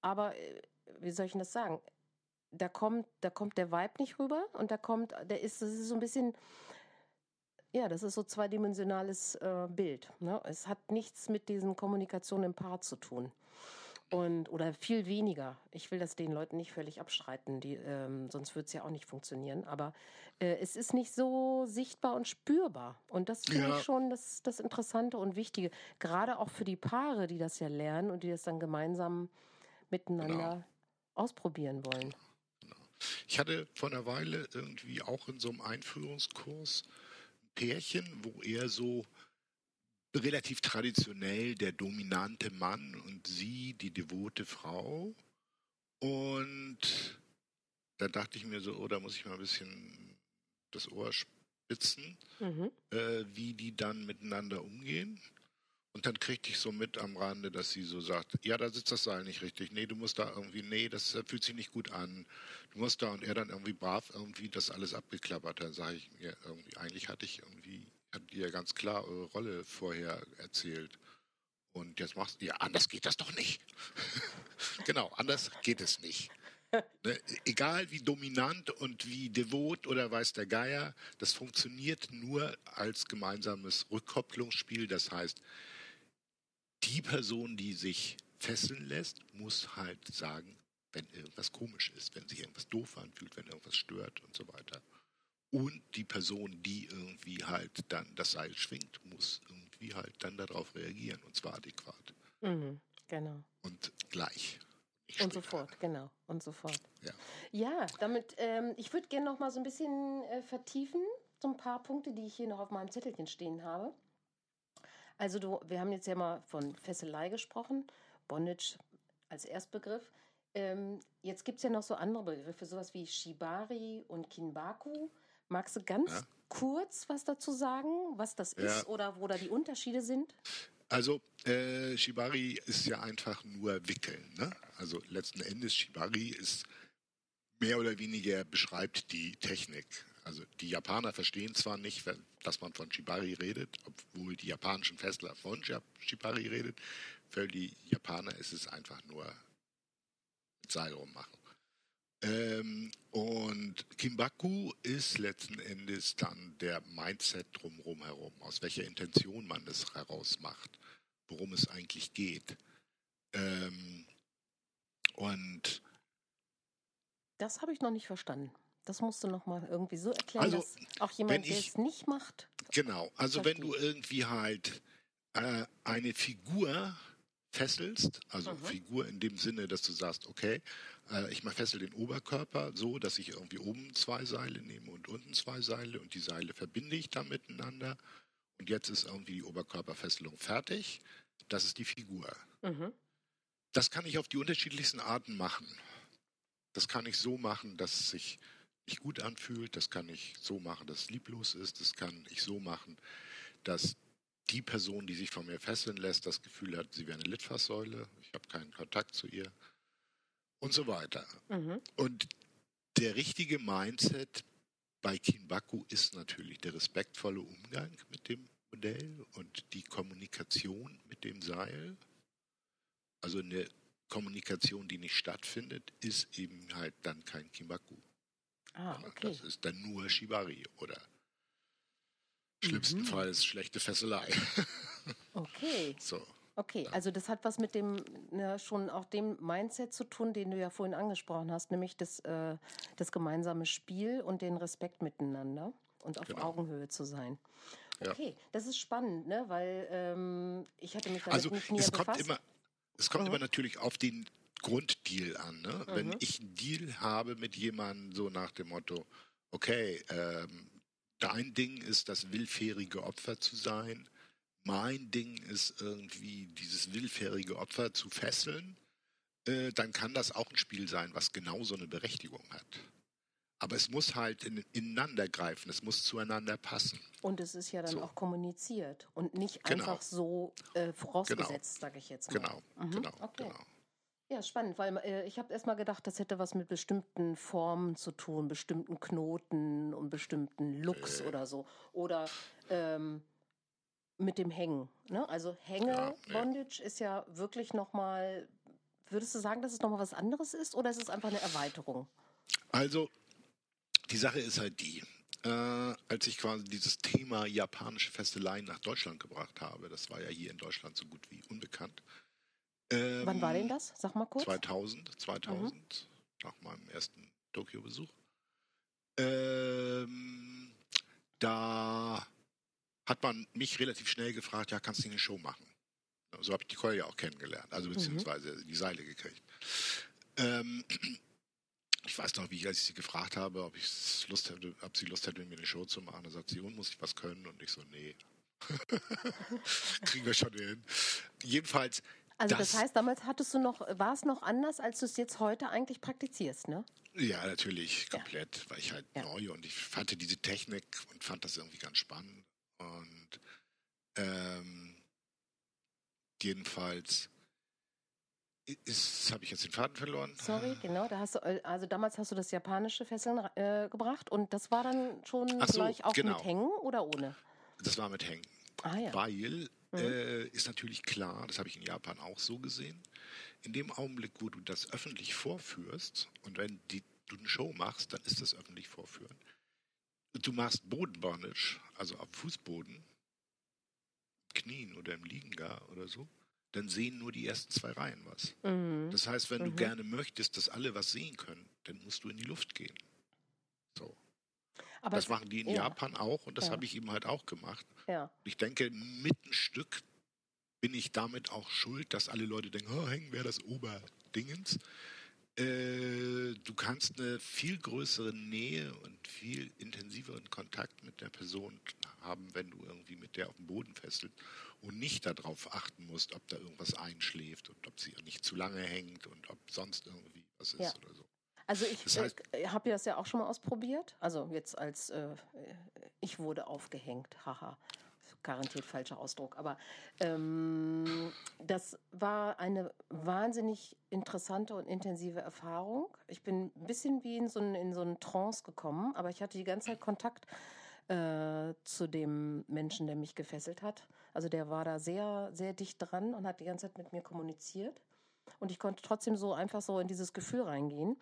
aber äh, wie soll ich denn das sagen? Da kommt, da kommt der Vibe nicht rüber und da kommt, der ist, das ist so ein bisschen, ja, das ist so zweidimensionales äh, Bild. Ne? Es hat nichts mit diesen Kommunikation im Paar zu tun und oder viel weniger. Ich will das den Leuten nicht völlig abstreiten, die, ähm, sonst würde es ja auch nicht funktionieren. Aber äh, es ist nicht so sichtbar und spürbar. Und das finde ja. ich schon das, das Interessante und Wichtige. Gerade auch für die Paare, die das ja lernen und die das dann gemeinsam miteinander genau. ausprobieren wollen. Ich hatte vor einer Weile irgendwie auch in so einem Einführungskurs ein Pärchen, wo er so relativ traditionell der dominante Mann und sie die devote Frau. Und da dachte ich mir so, oh, da muss ich mal ein bisschen das Ohr spitzen, mhm. äh, wie die dann miteinander umgehen. Und dann kriegte ich so mit am Rande, dass sie so sagt, ja, da sitzt das Seil nicht richtig. Nee, du musst da irgendwie, nee, das fühlt sich nicht gut an. Du musst da und er dann irgendwie brav irgendwie das alles abgeklappert. Dann sage ich mir irgendwie, eigentlich hatte ich irgendwie, hatte dir ganz klar eure Rolle vorher erzählt. Und jetzt machst du, ja, anders geht das doch nicht. genau, anders geht es nicht. Ne? Egal wie dominant und wie devot oder weiß der Geier, das funktioniert nur als gemeinsames Rückkopplungsspiel. Das heißt, die Person, die sich fesseln lässt, muss halt sagen, wenn irgendwas komisch ist, wenn sich irgendwas doof anfühlt, wenn irgendwas stört und so weiter. Und die Person, die irgendwie halt dann das Seil schwingt, muss irgendwie halt dann darauf reagieren und zwar adäquat. Mhm, genau. Und gleich. Und sofort, genau. Und sofort. Ja, ja damit, ähm, ich würde gerne noch mal so ein bisschen äh, vertiefen, so ein paar Punkte, die ich hier noch auf meinem Zettelchen stehen habe. Also du, wir haben jetzt ja mal von Fesselei gesprochen, Bondage als Erstbegriff. Ähm, jetzt gibt es ja noch so andere Begriffe, sowas wie Shibari und Kinbaku. Magst du ganz ja. kurz was dazu sagen, was das ja. ist oder wo da die Unterschiede sind? Also äh, Shibari ist ja einfach nur Wickeln. Ne? Also letzten Endes Shibari ist mehr oder weniger beschreibt die Technik. Also die Japaner verstehen zwar nicht, dass man von Shibari redet, obwohl die japanischen Festler von Shibari redet. Für die Japaner ist es einfach nur mit Seil rummachen. Ähm, und Kimbaku ist letzten Endes dann der Mindset drumherum herum, aus welcher Intention man es heraus macht, worum es eigentlich geht. Ähm, und das habe ich noch nicht verstanden. Das musst du noch mal irgendwie so erklären, also, dass auch jemand, der es nicht macht. Genau, also versteht. wenn du irgendwie halt äh, eine Figur fesselst, also mhm. Figur in dem Sinne, dass du sagst, okay, ich fessel den Oberkörper so, dass ich irgendwie oben zwei Seile nehme und unten zwei Seile und die Seile verbinde ich dann miteinander und jetzt ist irgendwie die Oberkörperfesselung fertig. Das ist die Figur. Mhm. Das kann ich auf die unterschiedlichsten Arten machen. Das kann ich so machen, dass es sich nicht gut anfühlt. Das kann ich so machen, dass es lieblos ist. Das kann ich so machen, dass die Person, die sich von mir fesseln lässt, das Gefühl hat, sie wäre eine Litfaßsäule. Ich habe keinen Kontakt zu ihr. Und so weiter. Mhm. Und der richtige Mindset bei Kinbaku ist natürlich der respektvolle Umgang mit dem Modell und die Kommunikation mit dem Seil. Also eine Kommunikation, die nicht stattfindet, ist eben halt dann kein Kimbaku. Ah, okay. Das ist dann nur Shibari oder schlimmstenfalls mhm. schlechte Fesselei. okay. So. Okay, also das hat was mit dem ne, schon auch dem Mindset zu tun, den du ja vorhin angesprochen hast, nämlich das, äh, das gemeinsame Spiel und den Respekt miteinander und auf genau. Augenhöhe zu sein. Okay, ja. das ist spannend, ne? weil ähm, ich hatte mich damit also nicht näher es befasst. Kommt immer, es kommt mhm. immer natürlich auf den Grunddeal an. Ne? Mhm. Wenn ich einen Deal habe mit jemandem so nach dem Motto, okay, ähm, dein Ding ist das willfährige Opfer zu sein, mein Ding ist irgendwie dieses willfährige Opfer zu fesseln, äh, dann kann das auch ein Spiel sein, was genau so eine Berechtigung hat. Aber es muss halt in, ineinander greifen, es muss zueinander passen. Und es ist ja dann so. auch kommuniziert und nicht genau. einfach so äh, vorausgesetzt, genau. sage ich jetzt mal. Genau, mhm. genau, okay. genau. Ja, spannend, weil äh, ich habe erstmal gedacht, das hätte was mit bestimmten Formen zu tun, bestimmten Knoten und bestimmten Looks äh. oder so. Oder ähm, mit dem Hängen. Ne? Also Hänge-Bondage ja, ist ja wirklich nochmal, würdest du sagen, dass es nochmal was anderes ist oder ist es einfach eine Erweiterung? Also, die Sache ist halt die, äh, als ich quasi dieses Thema japanische Festeleien nach Deutschland gebracht habe, das war ja hier in Deutschland so gut wie unbekannt. Ähm, Wann war denn das? Sag mal kurz. 2000, 2000, mhm. nach meinem ersten Tokio-Besuch. Ähm, da hat man mich relativ schnell gefragt, ja, kannst du eine Show machen? So habe ich die Keule ja auch kennengelernt, also mhm. beziehungsweise mhm. die Seile gekriegt. Ähm, ich weiß noch, wie ich, als ich sie gefragt habe, ob ich Lust hätte, ob sie Lust hätte, mit mir eine Show zu machen. Da sagt sie, und muss ich was können? Und ich so, nee. Kriegen wir schon hin. Jedenfalls. Also das, das, heißt, damals hattest du noch, war es noch anders, als du es jetzt heute eigentlich praktizierst, ne? Ja, natürlich, komplett, ja. weil ich halt ja. neu und ich fand diese Technik und fand das irgendwie ganz spannend. Und ähm, jedenfalls ist, habe ich jetzt den Faden verloren? Sorry, genau. Da hast du, äh, also damals hast du das japanische Fesseln äh, gebracht und das war dann schon so, gleich auch genau. mit Hängen oder ohne? Das war mit Hängen. Ah ja. Weil Mhm. äh, ist natürlich klar, das habe ich in Japan auch so gesehen, in dem Augenblick, wo du das öffentlich vorführst und wenn die, du eine Show machst, dann ist das öffentlich vorführen. Du machst Bodenbondage, also auf Fußboden, Knien oder im Liegen gar oder so, dann sehen nur die ersten zwei Reihen was. Mhm. Das heißt, wenn du Mhm. gerne möchtest, dass alle was sehen können, dann musst du in die Luft gehen. So. Aber das machen die in ja. Japan auch und das Ja. habe ich eben halt auch gemacht. Ja. Ich denke, mit ein Stück bin ich damit auch schuld, dass alle Leute denken, oh, hängen wäre das Oberdingens. Äh, du kannst eine viel größere Nähe und viel intensiveren Kontakt mit der Person haben, wenn du irgendwie mit der auf dem Boden fesselst und nicht darauf achten musst, ob da irgendwas einschläft und ob sie nicht zu lange hängt und ob sonst irgendwie was ist Ja. oder so. Also ich Das heißt- äh, habe das ja auch schon mal ausprobiert. Also jetzt als äh, ich wurde aufgehängt, haha. Garantiert falscher Ausdruck. Aber ähm, das war eine wahnsinnig interessante und intensive Erfahrung. Ich bin ein bisschen wie in so, einen, in so einen Trance gekommen, aber ich hatte die ganze Zeit Kontakt äh, zu dem Menschen, der mich gefesselt hat. Also der war da sehr, sehr dicht dran und hat die ganze Zeit mit mir kommuniziert. Und ich konnte trotzdem so einfach so in dieses Gefühl reingehen.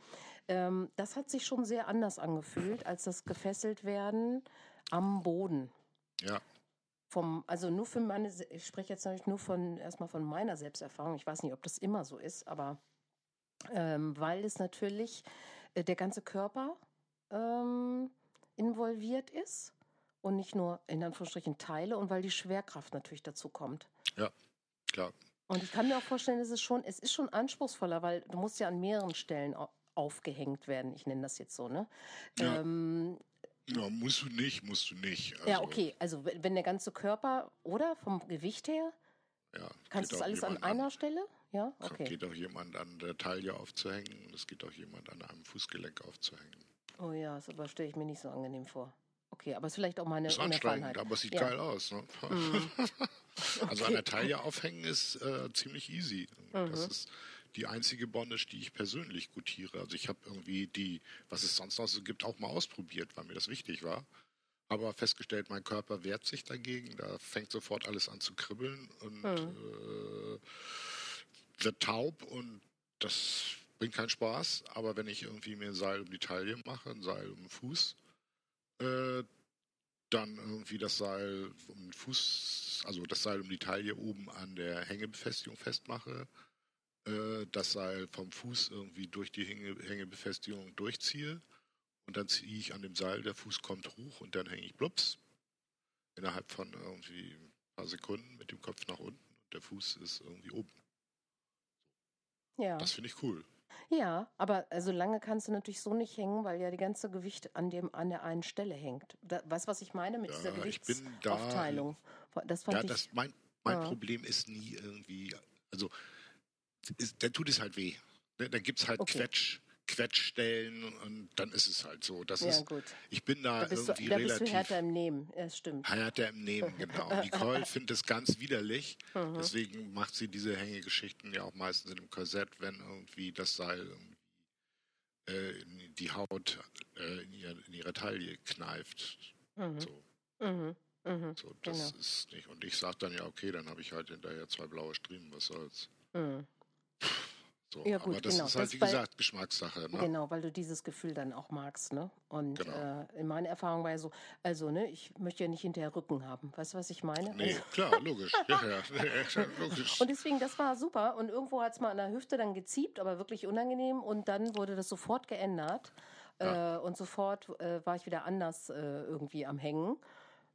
Ähm, das hat sich schon sehr anders angefühlt als das gefesselt werden am Boden. Ja, Vom, also nur für meine, ich spreche jetzt natürlich nur von erstmal von meiner Selbsterfahrung. Ich weiß nicht, ob das immer so ist, aber ähm, weil es natürlich äh, der ganze Körper ähm, involviert ist und nicht nur in Anführungsstrichen Teile und weil die Schwerkraft natürlich dazu kommt. klar. Und ich kann mir auch vorstellen, es ist schon, es ist schon anspruchsvoll, weil du musst ja an mehreren Stellen au- aufgehängt werden. Ich nenne das jetzt so, ne? Ja. Ähm, Ja, musst du nicht, musst du nicht. ja, Also, okay. Also wenn der ganze Körper, oder vom Gewicht her, Ja, kannst du das alles an einer Stelle? Ja, okay. Geht auch jemand an der Taille aufzuhängen und es geht auch jemand an einem Fußgelenk aufzuhängen. Oh ja, das aber stelle ich mir nicht so angenehm vor. Okay, aber es ist vielleicht auch meine ist anstrengend, aber es sieht Ja. geil aus. Ne? Mhm. Also an der Taille aufhängen ist äh, ziemlich easy. Das Mhm. ist die einzige Bondage, die ich persönlich gutiere. Also ich habe irgendwie die, was es sonst noch so gibt, auch mal ausprobiert, weil mir das wichtig war. Aber festgestellt, mein Körper wehrt sich dagegen. Da fängt sofort alles an zu kribbeln und Mhm. äh, wird taub und das bringt keinen Spaß. Aber wenn ich irgendwie mir ein Seil um die Taille mache, ein Seil um den Fuß, äh, dann irgendwie das Seil um den Fuß, also das Seil um die Taille oben an der Hängebefestigung festmache, äh, das Seil vom Fuß irgendwie durch die Hänge, Hängebefestigung durchziehe und dann ziehe ich an dem Seil, der Fuß kommt hoch und dann hänge ich blups innerhalb von irgendwie ein paar Sekunden mit dem Kopf nach unten und der Fuß ist irgendwie oben. Ja. Das finde ich cool. ja, aber so lange kannst du natürlich so nicht hängen, weil ja die ganze Gewicht an, dem, an der einen Stelle hängt. Da, weißt du, was ich meine mit dieser Ja, ich bin da- Gewichtsaufteilung? Das fand Ja, ich. das, mein, mein Ja. Problem ist nie irgendwie, also ist, dann tut es halt weh. Ne? Dann gibt es halt Okay. Quetsch, Quetschstellen und dann ist es halt so. Das ja, ist, gut. ich bin da, Da bist, du, irgendwie da bist du relativ härter im Nehmen. Das stimmt. härter im Nehmen, genau. Nicole findet es ganz widerlich. Mhm. Deswegen macht sie diese Hängegeschichten ja auch meistens in einem Korsett, wenn irgendwie das Seil irgendwie, äh, in die Haut äh, in, ihr, in ihre Taille kneift. Mhm. So, Mhm. Mhm. so, das Genau. ist nicht. Und ich sage dann ja, okay, dann habe ich halt hinterher zwei blaue Striemen, was soll's. Mhm. So, Ja, gut, aber das genau. ist halt, Das wie bei- gesagt, Geschmackssache. Ne? Genau, weil du dieses Gefühl dann auch magst, ne? Und Genau. äh, in meiner Erfahrung war ja so, also, ne, ich möchte ja nicht hinterher Rücken haben. Weißt du, was ich meine? Nee, Also, klar, logisch. ja, ja, logisch. und deswegen, das war super. Und irgendwo hat es mal an der Hüfte dann geziebt, aber wirklich unangenehm. Und dann wurde das sofort geändert. Ja. Äh, und sofort äh, war ich wieder anders äh, irgendwie am Hängen.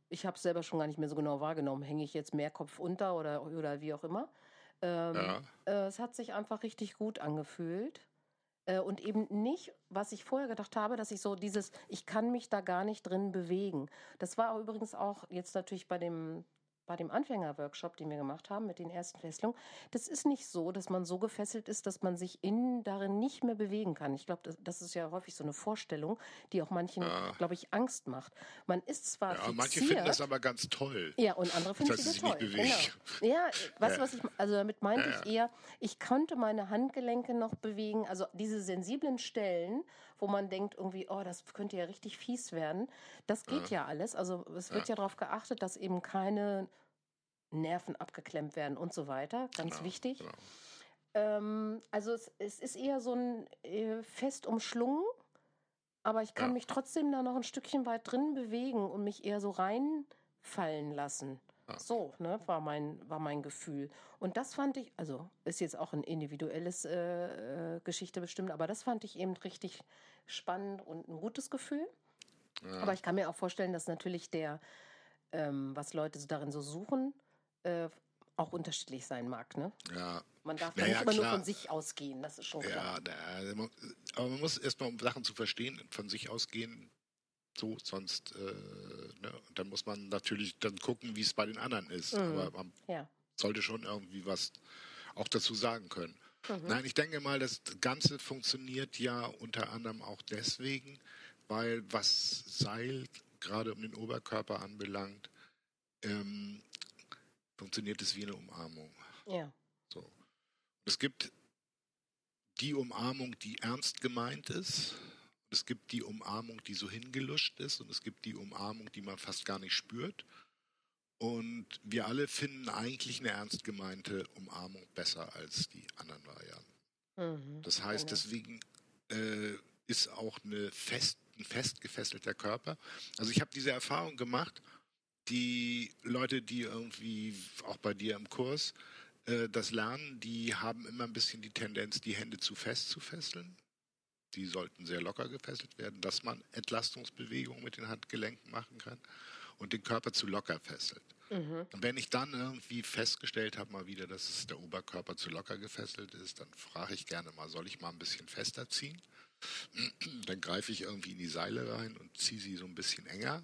Ich habe es selber schon gar nicht mehr so genau wahrgenommen. Hänge ich jetzt mehr Kopf unter oder, oder wie auch immer. Ähm, ja, äh, es hat sich einfach richtig gut angefühlt. Äh, und eben nicht, was ich vorher gedacht habe, dass ich so dieses, ich kann mich da gar nicht drin bewegen. Das war übrigens auch jetzt natürlich bei dem bei dem Anfängerworkshop, den wir gemacht haben mit den ersten Fesselungen, das ist nicht so, dass man so gefesselt ist, dass man sich innen darin nicht mehr bewegen kann. Ich glaube, das, das, ist ja häufig so eine Vorstellung, die auch manchen, ja. glaube ich, Angst macht. Man ist zwar ja, fixiert, manche finden das aber ganz toll. Ja, und andere finden es toll. Genau. Ja, weißt du, was ich, also damit meinte ja, ich eher, ich konnte meine Handgelenke noch bewegen, also diese sensiblen Stellen, wo man denkt irgendwie, oh, das könnte ja richtig fies werden. Das geht ja, ja alles. Also es wird ja. ja darauf geachtet, dass eben keine Nerven abgeklemmt werden und so weiter. Ganz genau, wichtig. Genau. Ähm, also es, es, ist eher so ein äh, fest umschlungen, aber ich kann ja. mich trotzdem da noch ein Stückchen weit drin bewegen und mich eher so reinfallen lassen. Ja. So, ne, war mein, war mein Gefühl. Und das fand ich, also ist jetzt auch ein individuelles äh, äh, Geschichte bestimmt, aber das fand ich eben richtig spannend und ein gutes Gefühl. Ja. Aber ich kann mir auch vorstellen, dass natürlich der, ähm, was Leute so darin so suchen, äh, auch unterschiedlich sein mag, ne? Ja. Man darf naja, nicht immer klar. nur von sich ausgehen, das ist schon klar. Ja, aber man muss erstmal, um Sachen zu verstehen, von sich ausgehen, so, sonst, äh, ne, dann muss man natürlich dann gucken, wie es bei den anderen ist. Mhm. Aber man ja. sollte schon irgendwie was auch dazu sagen können. Mhm. Nein, ich denke mal, das Ganze funktioniert ja unter anderem auch deswegen, weil was Seil gerade um den Oberkörper anbelangt, ähm, funktioniert es wie eine Umarmung. Ja. So. Es gibt die Umarmung, die ernst gemeint ist es gibt die Umarmung, die so hingeluscht ist und es gibt die Umarmung, die man fast gar nicht spürt. Und wir alle finden eigentlich eine ernst gemeinte Umarmung besser als die anderen Varianten. Mhm, das heißt, genau. deswegen äh, ist auch eine fest, ein fest gefesselter Körper. Also ich habe diese Erfahrung gemacht, die Leute, die irgendwie auch bei dir im Kurs äh, das lernen, die haben immer ein bisschen die Tendenz, die Hände zu fest zu fesseln die sollten sehr locker gefesselt werden, dass man Entlastungsbewegungen mit den Handgelenken machen kann und den Körper zu locker fesselt. Mhm. Und wenn ich dann irgendwie festgestellt habe mal wieder, dass der Oberkörper zu locker gefesselt ist, dann frage ich gerne mal, soll ich mal ein bisschen fester ziehen? Dann greife ich irgendwie in die Seile rein und ziehe sie so ein bisschen enger.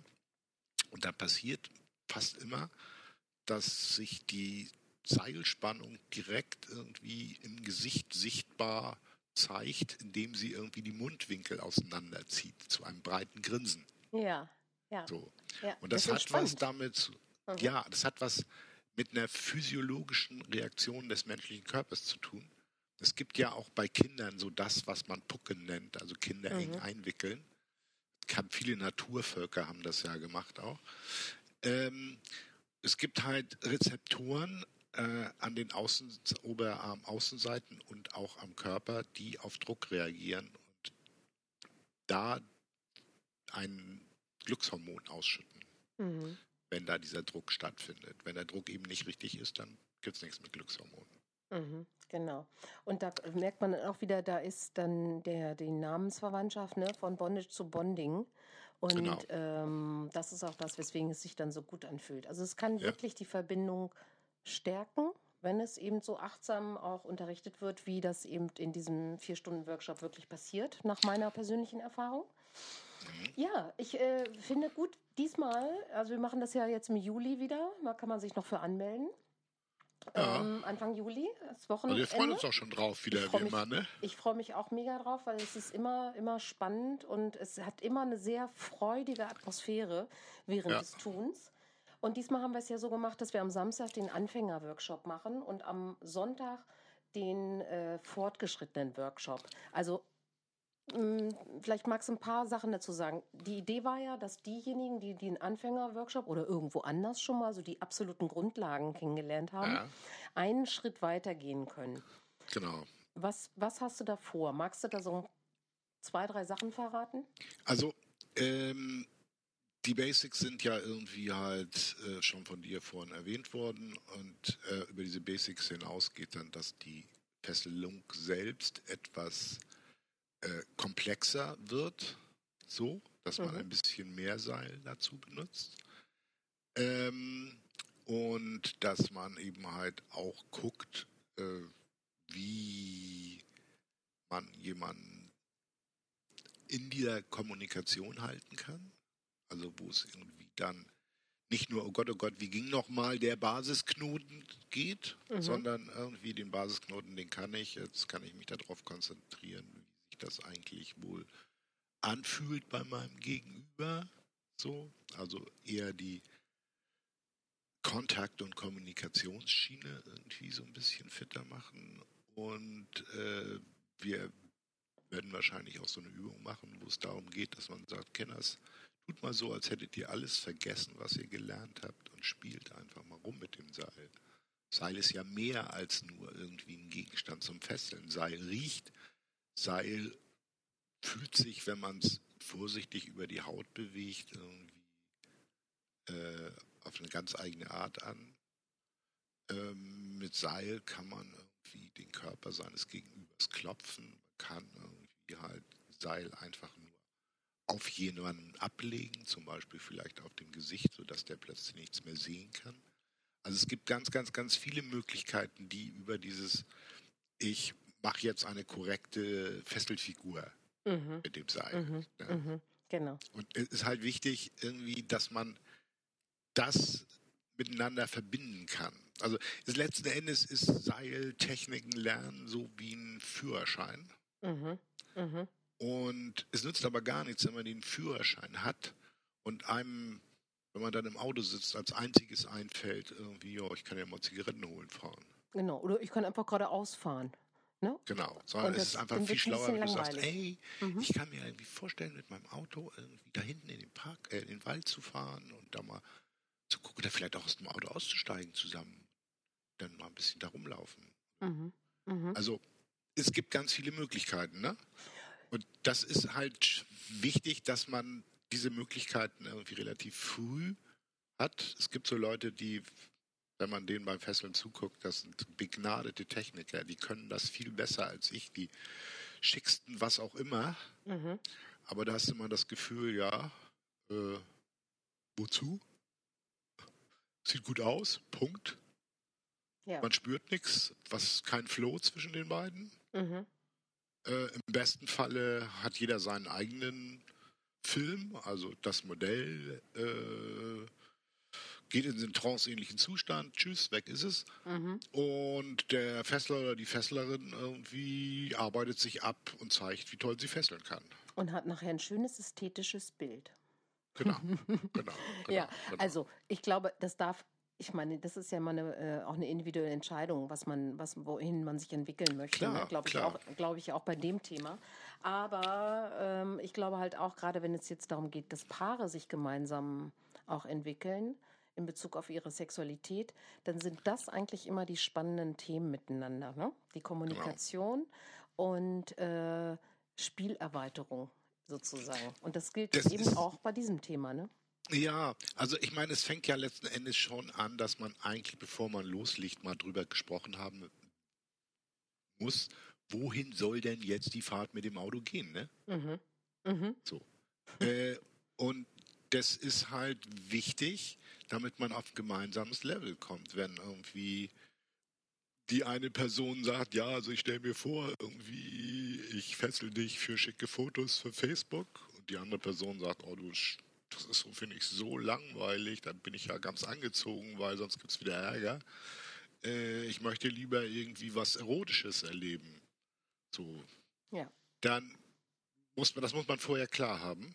Und da passiert fast immer, dass sich die Seilspannung direkt irgendwie im Gesicht sichtbar zeigt, indem sie irgendwie die Mundwinkel auseinanderzieht zu einem breiten Grinsen. Ja, ja. So. Ja, und das, das hat spannend. was damit, mhm. ja, das hat was mit einer physiologischen Reaktion des menschlichen Körpers zu tun. Es gibt ja auch bei Kindern so das, was man Pucken nennt, also Kinder mhm. eng einwickeln. Haben viele Naturvölker haben das ja gemacht auch. Ähm, es gibt halt Rezeptoren äh, an den Außen, Oberarm, Außenseiten und auch am Körper, die auf Druck reagieren und da ein Glückshormon ausschütten, mhm. wenn da dieser Druck stattfindet. Wenn der Druck eben nicht richtig ist, dann gibt es nichts mit Glückshormonen. Mhm, genau. Und da merkt man auch wieder, da ist dann der, die Namensverwandtschaft ne, von Bondage zu Bonding. Und genau. ähm, das ist auch das, weswegen es sich dann so gut anfühlt. Also es kann ja. wirklich die Verbindung stärken, wenn es eben so achtsam auch unterrichtet wird, wie das eben in diesem vier Stunden Workshop wirklich passiert, nach meiner persönlichen Erfahrung. Mhm. Ja, ich äh, finde gut, diesmal, also wir machen das ja jetzt im Juli wieder, da kann man sich noch für anmelden. Ja. Ähm, Anfang Juli, das Wochenende. Also wir freuen uns auch schon drauf, wieder wie mich, immer, ne? Ich freue mich auch mega drauf, weil es ist immer, immer spannend und es hat immer eine sehr freudige Atmosphäre während ja. des Tuns. Und diesmal haben wir es ja so gemacht, dass wir am Samstag den Anfänger-Workshop machen und am Sonntag den äh, fortgeschrittenen Workshop. Also vielleicht magst du ein paar Sachen dazu sagen. Die Idee war ja, dass diejenigen, die den Anfänger-Workshop oder irgendwo anders schon mal so die absoluten Grundlagen kennengelernt haben, ja. einen Schritt weiter gehen können. Genau. Was, was hast du da vor? Magst du da so zwei, drei Sachen verraten? Also, ähm, die Basics sind ja irgendwie halt äh, schon von dir vorhin erwähnt worden und äh, über diese Basics hinaus geht dann, dass die Fesselung selbst etwas äh, komplexer wird, so, dass man mhm. ein bisschen mehr Seil dazu benutzt. Ähm, und dass man eben halt auch guckt, äh, wie man jemanden in dieser Kommunikation halten kann also wo es irgendwie dann nicht nur, oh Gott, oh Gott, wie ging nochmal der Basisknoten geht, mhm. sondern irgendwie den Basisknoten, den kann ich. Jetzt kann ich mich darauf konzentrieren, das eigentlich wohl anfühlt bei meinem Gegenüber. So, also eher die Kontakt- und Kommunikationsschiene irgendwie so ein bisschen fitter machen. Und äh, wir werden wahrscheinlich auch so eine Übung machen, wo es darum geht, dass man sagt, Kenners, tut mal so, als hättet ihr alles vergessen, was ihr gelernt habt und spielt einfach mal rum mit dem Seil. Seil ist ja mehr als nur irgendwie ein Gegenstand zum Fesseln. Seil riecht, Seil fühlt sich, wenn man es vorsichtig über die Haut bewegt, irgendwie äh, auf eine ganz eigene Art an. Ähm, mit Seil kann man irgendwie den Körper seines Gegenübers klopfen. Man kann irgendwie halt Seil einfach nur auf jemanden ablegen, zum Beispiel vielleicht auf dem Gesicht, sodass der plötzlich nichts mehr sehen kann. Also es gibt ganz, ganz, ganz viele Möglichkeiten, die über dieses Ich mache jetzt eine korrekte Fesselfigur mhm. mit dem Seil. Mhm. Ja. Mhm. Genau. Und es ist halt wichtig, irgendwie, dass man das miteinander verbinden kann. Also das letzten Endes ist Seiltechniken lernen so wie ein Führerschein. Mhm. Mhm. Und es nützt aber gar nichts, wenn man den Führerschein hat und einem, wenn man dann im Auto sitzt, als einziges einfällt, irgendwie, ja, ich kann ja mal Zigaretten holen fahren. Genau, oder ich kann einfach geradeaus fahren. Ne? Genau, sondern es ist einfach viel schlauer, wenn du sagst, ey, mhm. ich kann mir irgendwie vorstellen, mit meinem Auto irgendwie da hinten in den Park, äh, in den Wald zu fahren und da mal zu gucken, oder vielleicht auch aus dem Auto auszusteigen zusammen, dann mal ein bisschen da rumlaufen. Mhm. Mhm. Also es gibt ganz viele Möglichkeiten, ne? Und das ist halt wichtig, dass man diese Möglichkeiten irgendwie relativ früh hat. Es gibt so Leute, die, wenn man denen beim Fesseln zuguckt, das sind begnadete Techniker, die können das viel besser als ich, die schicksten, was auch immer. Mhm. Aber da hast du immer das Gefühl, ja, äh, wozu? Sieht gut aus, Punkt. Ja. Man spürt nichts, was kein Flow zwischen den beiden. Mhm. Äh, Im besten Falle hat jeder seinen eigenen Film, also das Modell äh, geht in den tranceähnlichen Zustand, tschüss, weg ist es. Mhm. Und der Fessler oder die Fesslerin irgendwie arbeitet sich ab und zeigt, wie toll sie fesseln kann. Und hat nachher ein schönes ästhetisches Bild. Genau, genau. genau ja, genau. also ich glaube, das darf ich meine, das ist ja mal eine, äh, auch eine individuelle Entscheidung, was man, was, wohin man sich entwickeln möchte. Klar, ne? Glaube ich, auch, glaub ich auch bei dem Thema. Aber ähm, ich glaube halt auch, gerade wenn es jetzt darum geht, dass Paare sich gemeinsam auch entwickeln in Bezug auf ihre Sexualität, dann sind das eigentlich immer die spannenden Themen miteinander. Ne? Die Kommunikation genau. und äh, Spielerweiterung sozusagen. Und das gilt das eben auch bei diesem Thema. Ne? Ja, also ich meine, es fängt ja letzten Endes schon an, dass man eigentlich, bevor man loslegt, mal drüber gesprochen haben muss, wohin soll denn jetzt die Fahrt mit dem Auto gehen, ne? Mhm. Mhm. So. äh, und das ist halt wichtig, damit man auf ein gemeinsames Level kommt. Wenn irgendwie die eine Person sagt, ja, also ich stelle mir vor, irgendwie, ich fessel dich für schicke Fotos für Facebook. Und die andere Person sagt, oh, du das ist so, finde ich, so langweilig, dann bin ich ja ganz angezogen, weil sonst gibt es wieder Ärger. Äh, ich möchte lieber irgendwie was Erotisches erleben. So. Ja. Dann muss man, das muss man vorher klar haben.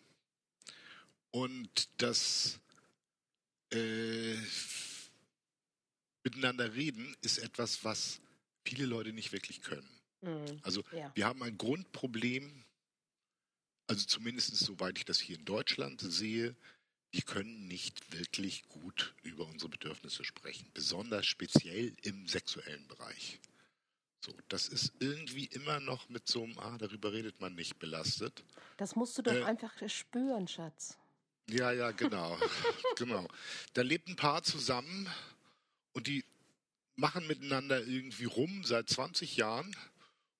Und das äh, Miteinander reden ist etwas, was viele Leute nicht wirklich können. Mhm. Also ja. wir haben ein Grundproblem also zumindest soweit ich das hier in Deutschland sehe, die können nicht wirklich gut über unsere Bedürfnisse sprechen, besonders speziell im sexuellen Bereich. So, das ist irgendwie immer noch mit so einem, ah, darüber redet man nicht belastet. Das musst du doch äh, einfach spüren, Schatz. Ja, ja, genau. genau. Da lebt ein Paar zusammen und die machen miteinander irgendwie rum seit 20 Jahren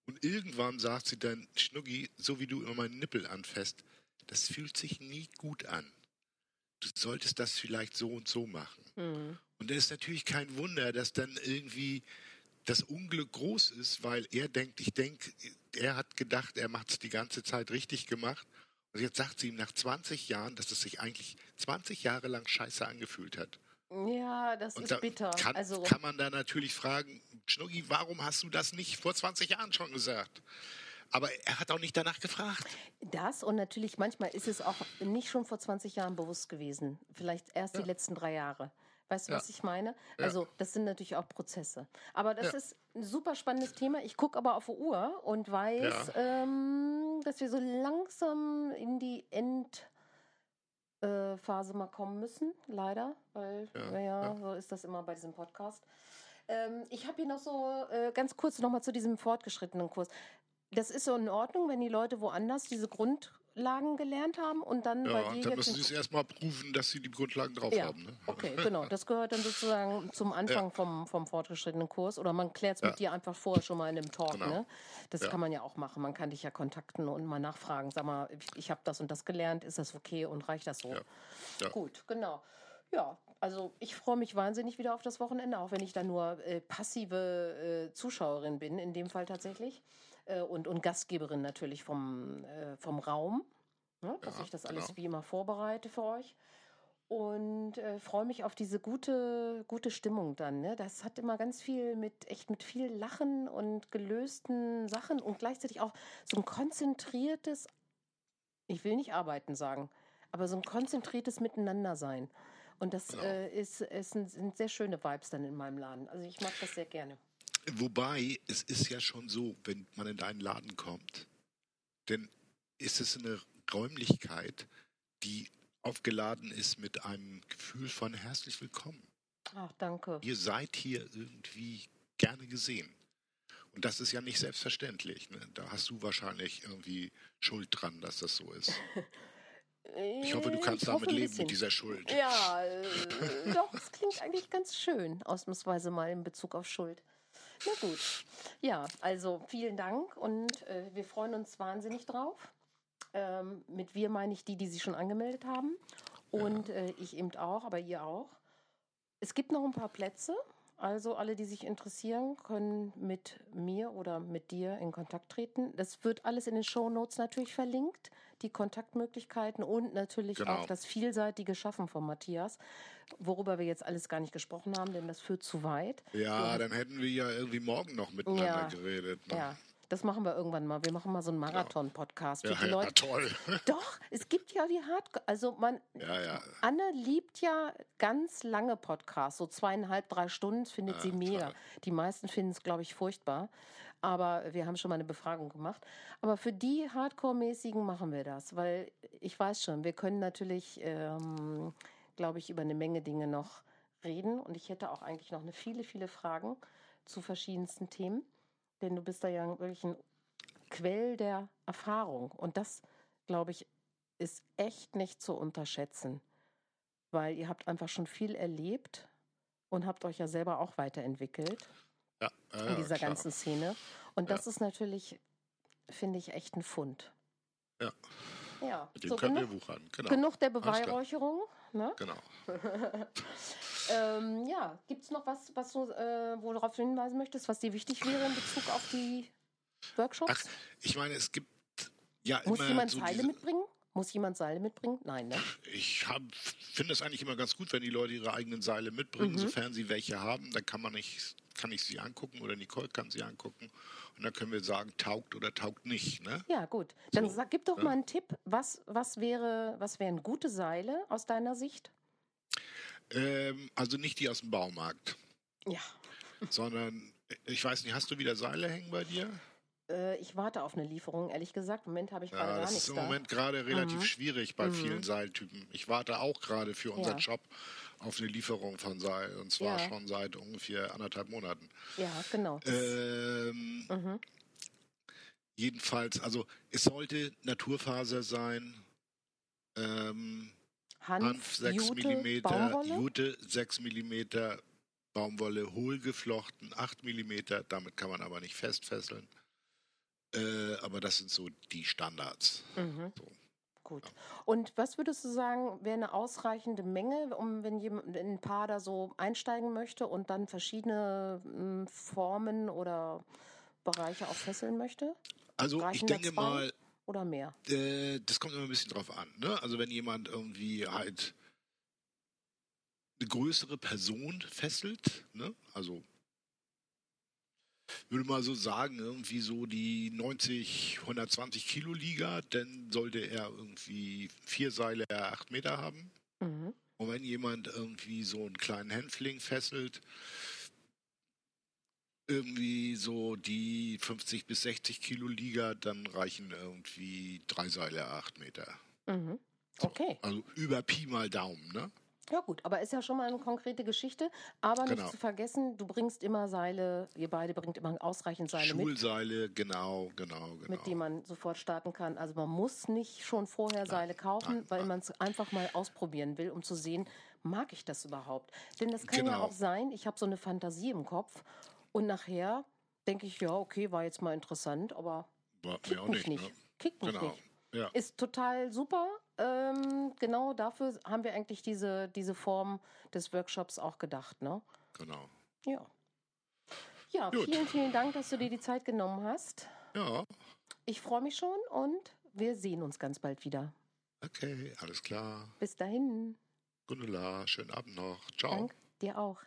und irgendwann sagt sie dann, Schnuggi, so wie du immer meinen Nippel anfasst, das fühlt sich nie gut an. Du solltest das vielleicht so und so machen. Mhm. Und dann ist natürlich kein Wunder, dass dann irgendwie das Unglück groß ist, weil er denkt, ich denke, er hat gedacht, er macht es die ganze Zeit richtig gemacht. Und jetzt sagt sie ihm nach 20 Jahren, dass es sich eigentlich 20 Jahre lang scheiße angefühlt hat. Ja, das Und ist da bitter. Kann, also kann man da natürlich fragen, Schnucki, warum hast du das nicht vor 20 Jahren schon gesagt? Aber er hat auch nicht danach gefragt. das und natürlich manchmal ist es auch nicht schon vor 20 Jahren bewusst gewesen. Vielleicht erst die Ja. letzten drei Jahre. Weißt du, Ja. was ich meine? Ja. Also, das sind natürlich auch Prozesse. Aber das Ja. ist ein super spannendes Thema. Ich gucke aber auf die Uhr und weiß, ähm, dass wir so langsam in die Endphase mal kommen müssen, leider. Weil, Ja, naja, ja. so ist das immer bei diesem Podcast. Ähm, ich habe hier noch so äh, ganz kurz nochmal zu diesem fortgeschrittenen Kurs. Das ist so in Ordnung, wenn die Leute woanders diese Grundlagen gelernt haben und dann bei Ja, dir dann jetzt. müssen sie es erstmal prüfen, dass sie die Grundlagen drauf ja, haben. Ne? okay, genau. Das gehört dann sozusagen zum Anfang vom, vom fortgeschrittenen Kurs. Oder man klärt es mit Ja. dir einfach vorher schon mal in einem Talk. Genau. Ne? Das Ja. kann man ja auch machen. Man kann dich ja kontakten und mal nachfragen. Sag mal, ich, habe das und das gelernt. Ist das okay und reicht das so? Ja. Ja. Gut, genau. Ja, also ich freue mich wahnsinnig wieder auf das Wochenende, auch wenn ich da nur äh, passive äh, Zuschauerin bin, in dem Fall tatsächlich. Äh, und, und Gastgeberin natürlich vom, äh, vom Raum, ne, dass Ja, ich das alles genau. wie immer vorbereite für euch. Und äh, freue mich auf diese gute, gute Stimmung dann. Ne? Das hat immer ganz viel mit, echt mit viel Lachen und gelösten Sachen und gleichzeitig auch so ein konzentriertes, ich will nicht arbeiten sagen, aber so ein konzentriertes Miteinander sein. Und das Genau. äh, ist, ist sind sehr schöne Vibes dann in meinem Laden. Also ich mag das sehr gerne. Wobei, es ist ja schon so, wenn man in deinen Laden kommt, dann ist es eine Räumlichkeit, die aufgeladen ist mit einem Gefühl von herzlich willkommen. Ach, danke. Ihr seid hier irgendwie gerne gesehen. Und das ist ja nicht selbstverständlich. Ne? Da hast du wahrscheinlich irgendwie Schuld dran, dass das so ist. Ich hoffe, du kannst Ich damit leben, mit dieser Schuld. Ja, äh, doch, es klingt eigentlich ganz schön, ausnahmsweise mal in Bezug auf Schuld. Na gut. Ja, also vielen Dank und äh, wir freuen uns wahnsinnig drauf. Ähm, mit wir meine ich die, die sich schon angemeldet haben. Und äh, ich eben auch, aber ihr auch. Es gibt noch ein paar Plätze. Also alle, die sich interessieren, können mit mir oder mit dir in Kontakt treten. Das wird alles in den Show Notes natürlich verlinkt, die Kontaktmöglichkeiten und natürlich Genau. auch das vielseitige Schaffen von Matthias, worüber wir jetzt alles gar nicht gesprochen haben, denn das führt zu weit. Ja, dann hätten wir ja irgendwie morgen noch miteinander Ja. geredet. Ne? Ja, das machen wir irgendwann mal. Wir machen mal so einen Marathon-Podcast für Ja, die ja, Leute. toll. Doch, es gibt ja die Hardcore. Also man, Ja, ja. Anne liebt ja ganz lange Podcasts, so zweieinhalb, drei Stunden, findet Ja, sie mega. toll. Die meisten finden es, glaube ich, furchtbar. Aber wir haben schon mal eine Befragung gemacht. Aber für die Hardcore-mäßigen machen wir das, weil ich weiß schon, wir können natürlich, ähm, glaube ich, über eine Menge Dinge noch reden. Und ich hätte auch eigentlich noch eine viele, viele Fragen zu verschiedensten Themen. Denn du bist da ja wirklich ein Quell der Erfahrung. Und das, glaube ich, ist echt nicht zu unterschätzen. Weil ihr habt einfach schon viel erlebt und habt euch ja selber auch weiterentwickelt Ja, ja, in ja, dieser klar. ganzen Szene. Und Ja. das ist natürlich, finde ich, echt ein Fund. Ja. Ja, Mit dem so können genug, wir wuchern. Genau. genug der. Beweihräucherung. Ne? genau. Ähm, ja, gibt es noch was, was du, äh, worauf du hinweisen möchtest, was dir wichtig wäre in Bezug auf die Workshops? Ach, ich meine, es gibt ja Muss immer jemand so Seile diese, mitbringen? Muss jemand Seile mitbringen? Nein, ne? Ich finde es eigentlich immer ganz gut, wenn die Leute ihre eigenen Seile mitbringen, Mhm. sofern sie welche haben. Dann kann man nicht, kann ich sie angucken oder Nicole kann sie angucken. Und dann können wir sagen, taugt oder taugt nicht. Ne? Ja, gut. Dann So, sag, gib doch ja. mal einen Tipp. Was, was, wäre, was wären gute Seile aus deiner Sicht? Ähm, also nicht die aus dem Baumarkt, Ja. sondern ich weiß nicht, hast du wieder Seile hängen bei dir? Äh, ich warte auf eine Lieferung, ehrlich gesagt. Im Moment habe ich gerade Ja, gar das nichts ist im da. Moment gerade relativ Mhm. schwierig bei Mhm. vielen Seiltypen. Ich warte auch gerade für unseren Ja. Shop auf eine Lieferung von Seil und zwar Ja. schon seit ungefähr anderthalb Monaten. Ja, genau. Das, Ähm, mhm. jedenfalls, also es sollte Naturfaser sein. Ähm, Hanf, Hanf 6 Jute, mm, Baumwolle? Jute 6 mm, Baumwolle hohl geflochten 8 mm, damit kann man aber nicht festfesseln. Äh, aber das sind so die Standards. Mhm. So. Gut. Und was würdest du sagen, wäre eine ausreichende Menge, um wenn jemand wenn ein Paar da so einsteigen möchte und dann verschiedene mm, Formen oder Bereiche auch fesseln möchte? Also ich Reichen da denke mal, Oder mehr? äh, das kommt immer ein bisschen drauf an. Ne? Also wenn jemand irgendwie halt eine größere Person fesselt, ne? also würde mal so sagen, irgendwie so die 90, 120 Kilo Liga, dann sollte er irgendwie vier Seile, acht Meter haben. Mhm. Und wenn jemand irgendwie so einen kleinen Hänfling fesselt, irgendwie so die 50 bis 60 Kilo Liga, dann reichen irgendwie drei Seile, acht Meter. Mhm. Okay. So, also über Pi mal Daumen, ne? Ja gut, aber ist ja schon mal eine konkrete Geschichte. Aber genau. nicht zu vergessen, du bringst immer Seile, ihr beide bringt immer ausreichend Seile Schulseile, mit. Schulseile, genau, genau, genau. Mit denen man sofort starten kann. Also man muss nicht schon vorher nein, Seile kaufen, nein, weil man es einfach mal ausprobieren will, um zu sehen, mag ich das überhaupt? Denn das kann genau. ja auch sein, ich habe so eine Fantasie im Kopf und nachher denke ich, ja, okay, war jetzt mal interessant, aber war kickt mich nicht. nicht. Ne? Kickt mich genau. nicht. Ja. Ist total super. Ähm, genau dafür haben wir eigentlich diese, diese Form des Workshops auch gedacht. Ne? Genau. Ja. Ja, Gut. vielen, vielen Dank, dass du dir die Zeit genommen hast. Ja. Ich freue mich schon und wir sehen uns ganz bald wieder. Okay, alles klar. Bis dahin. Gundula, schönen Abend noch. Ciao. Dank dir auch.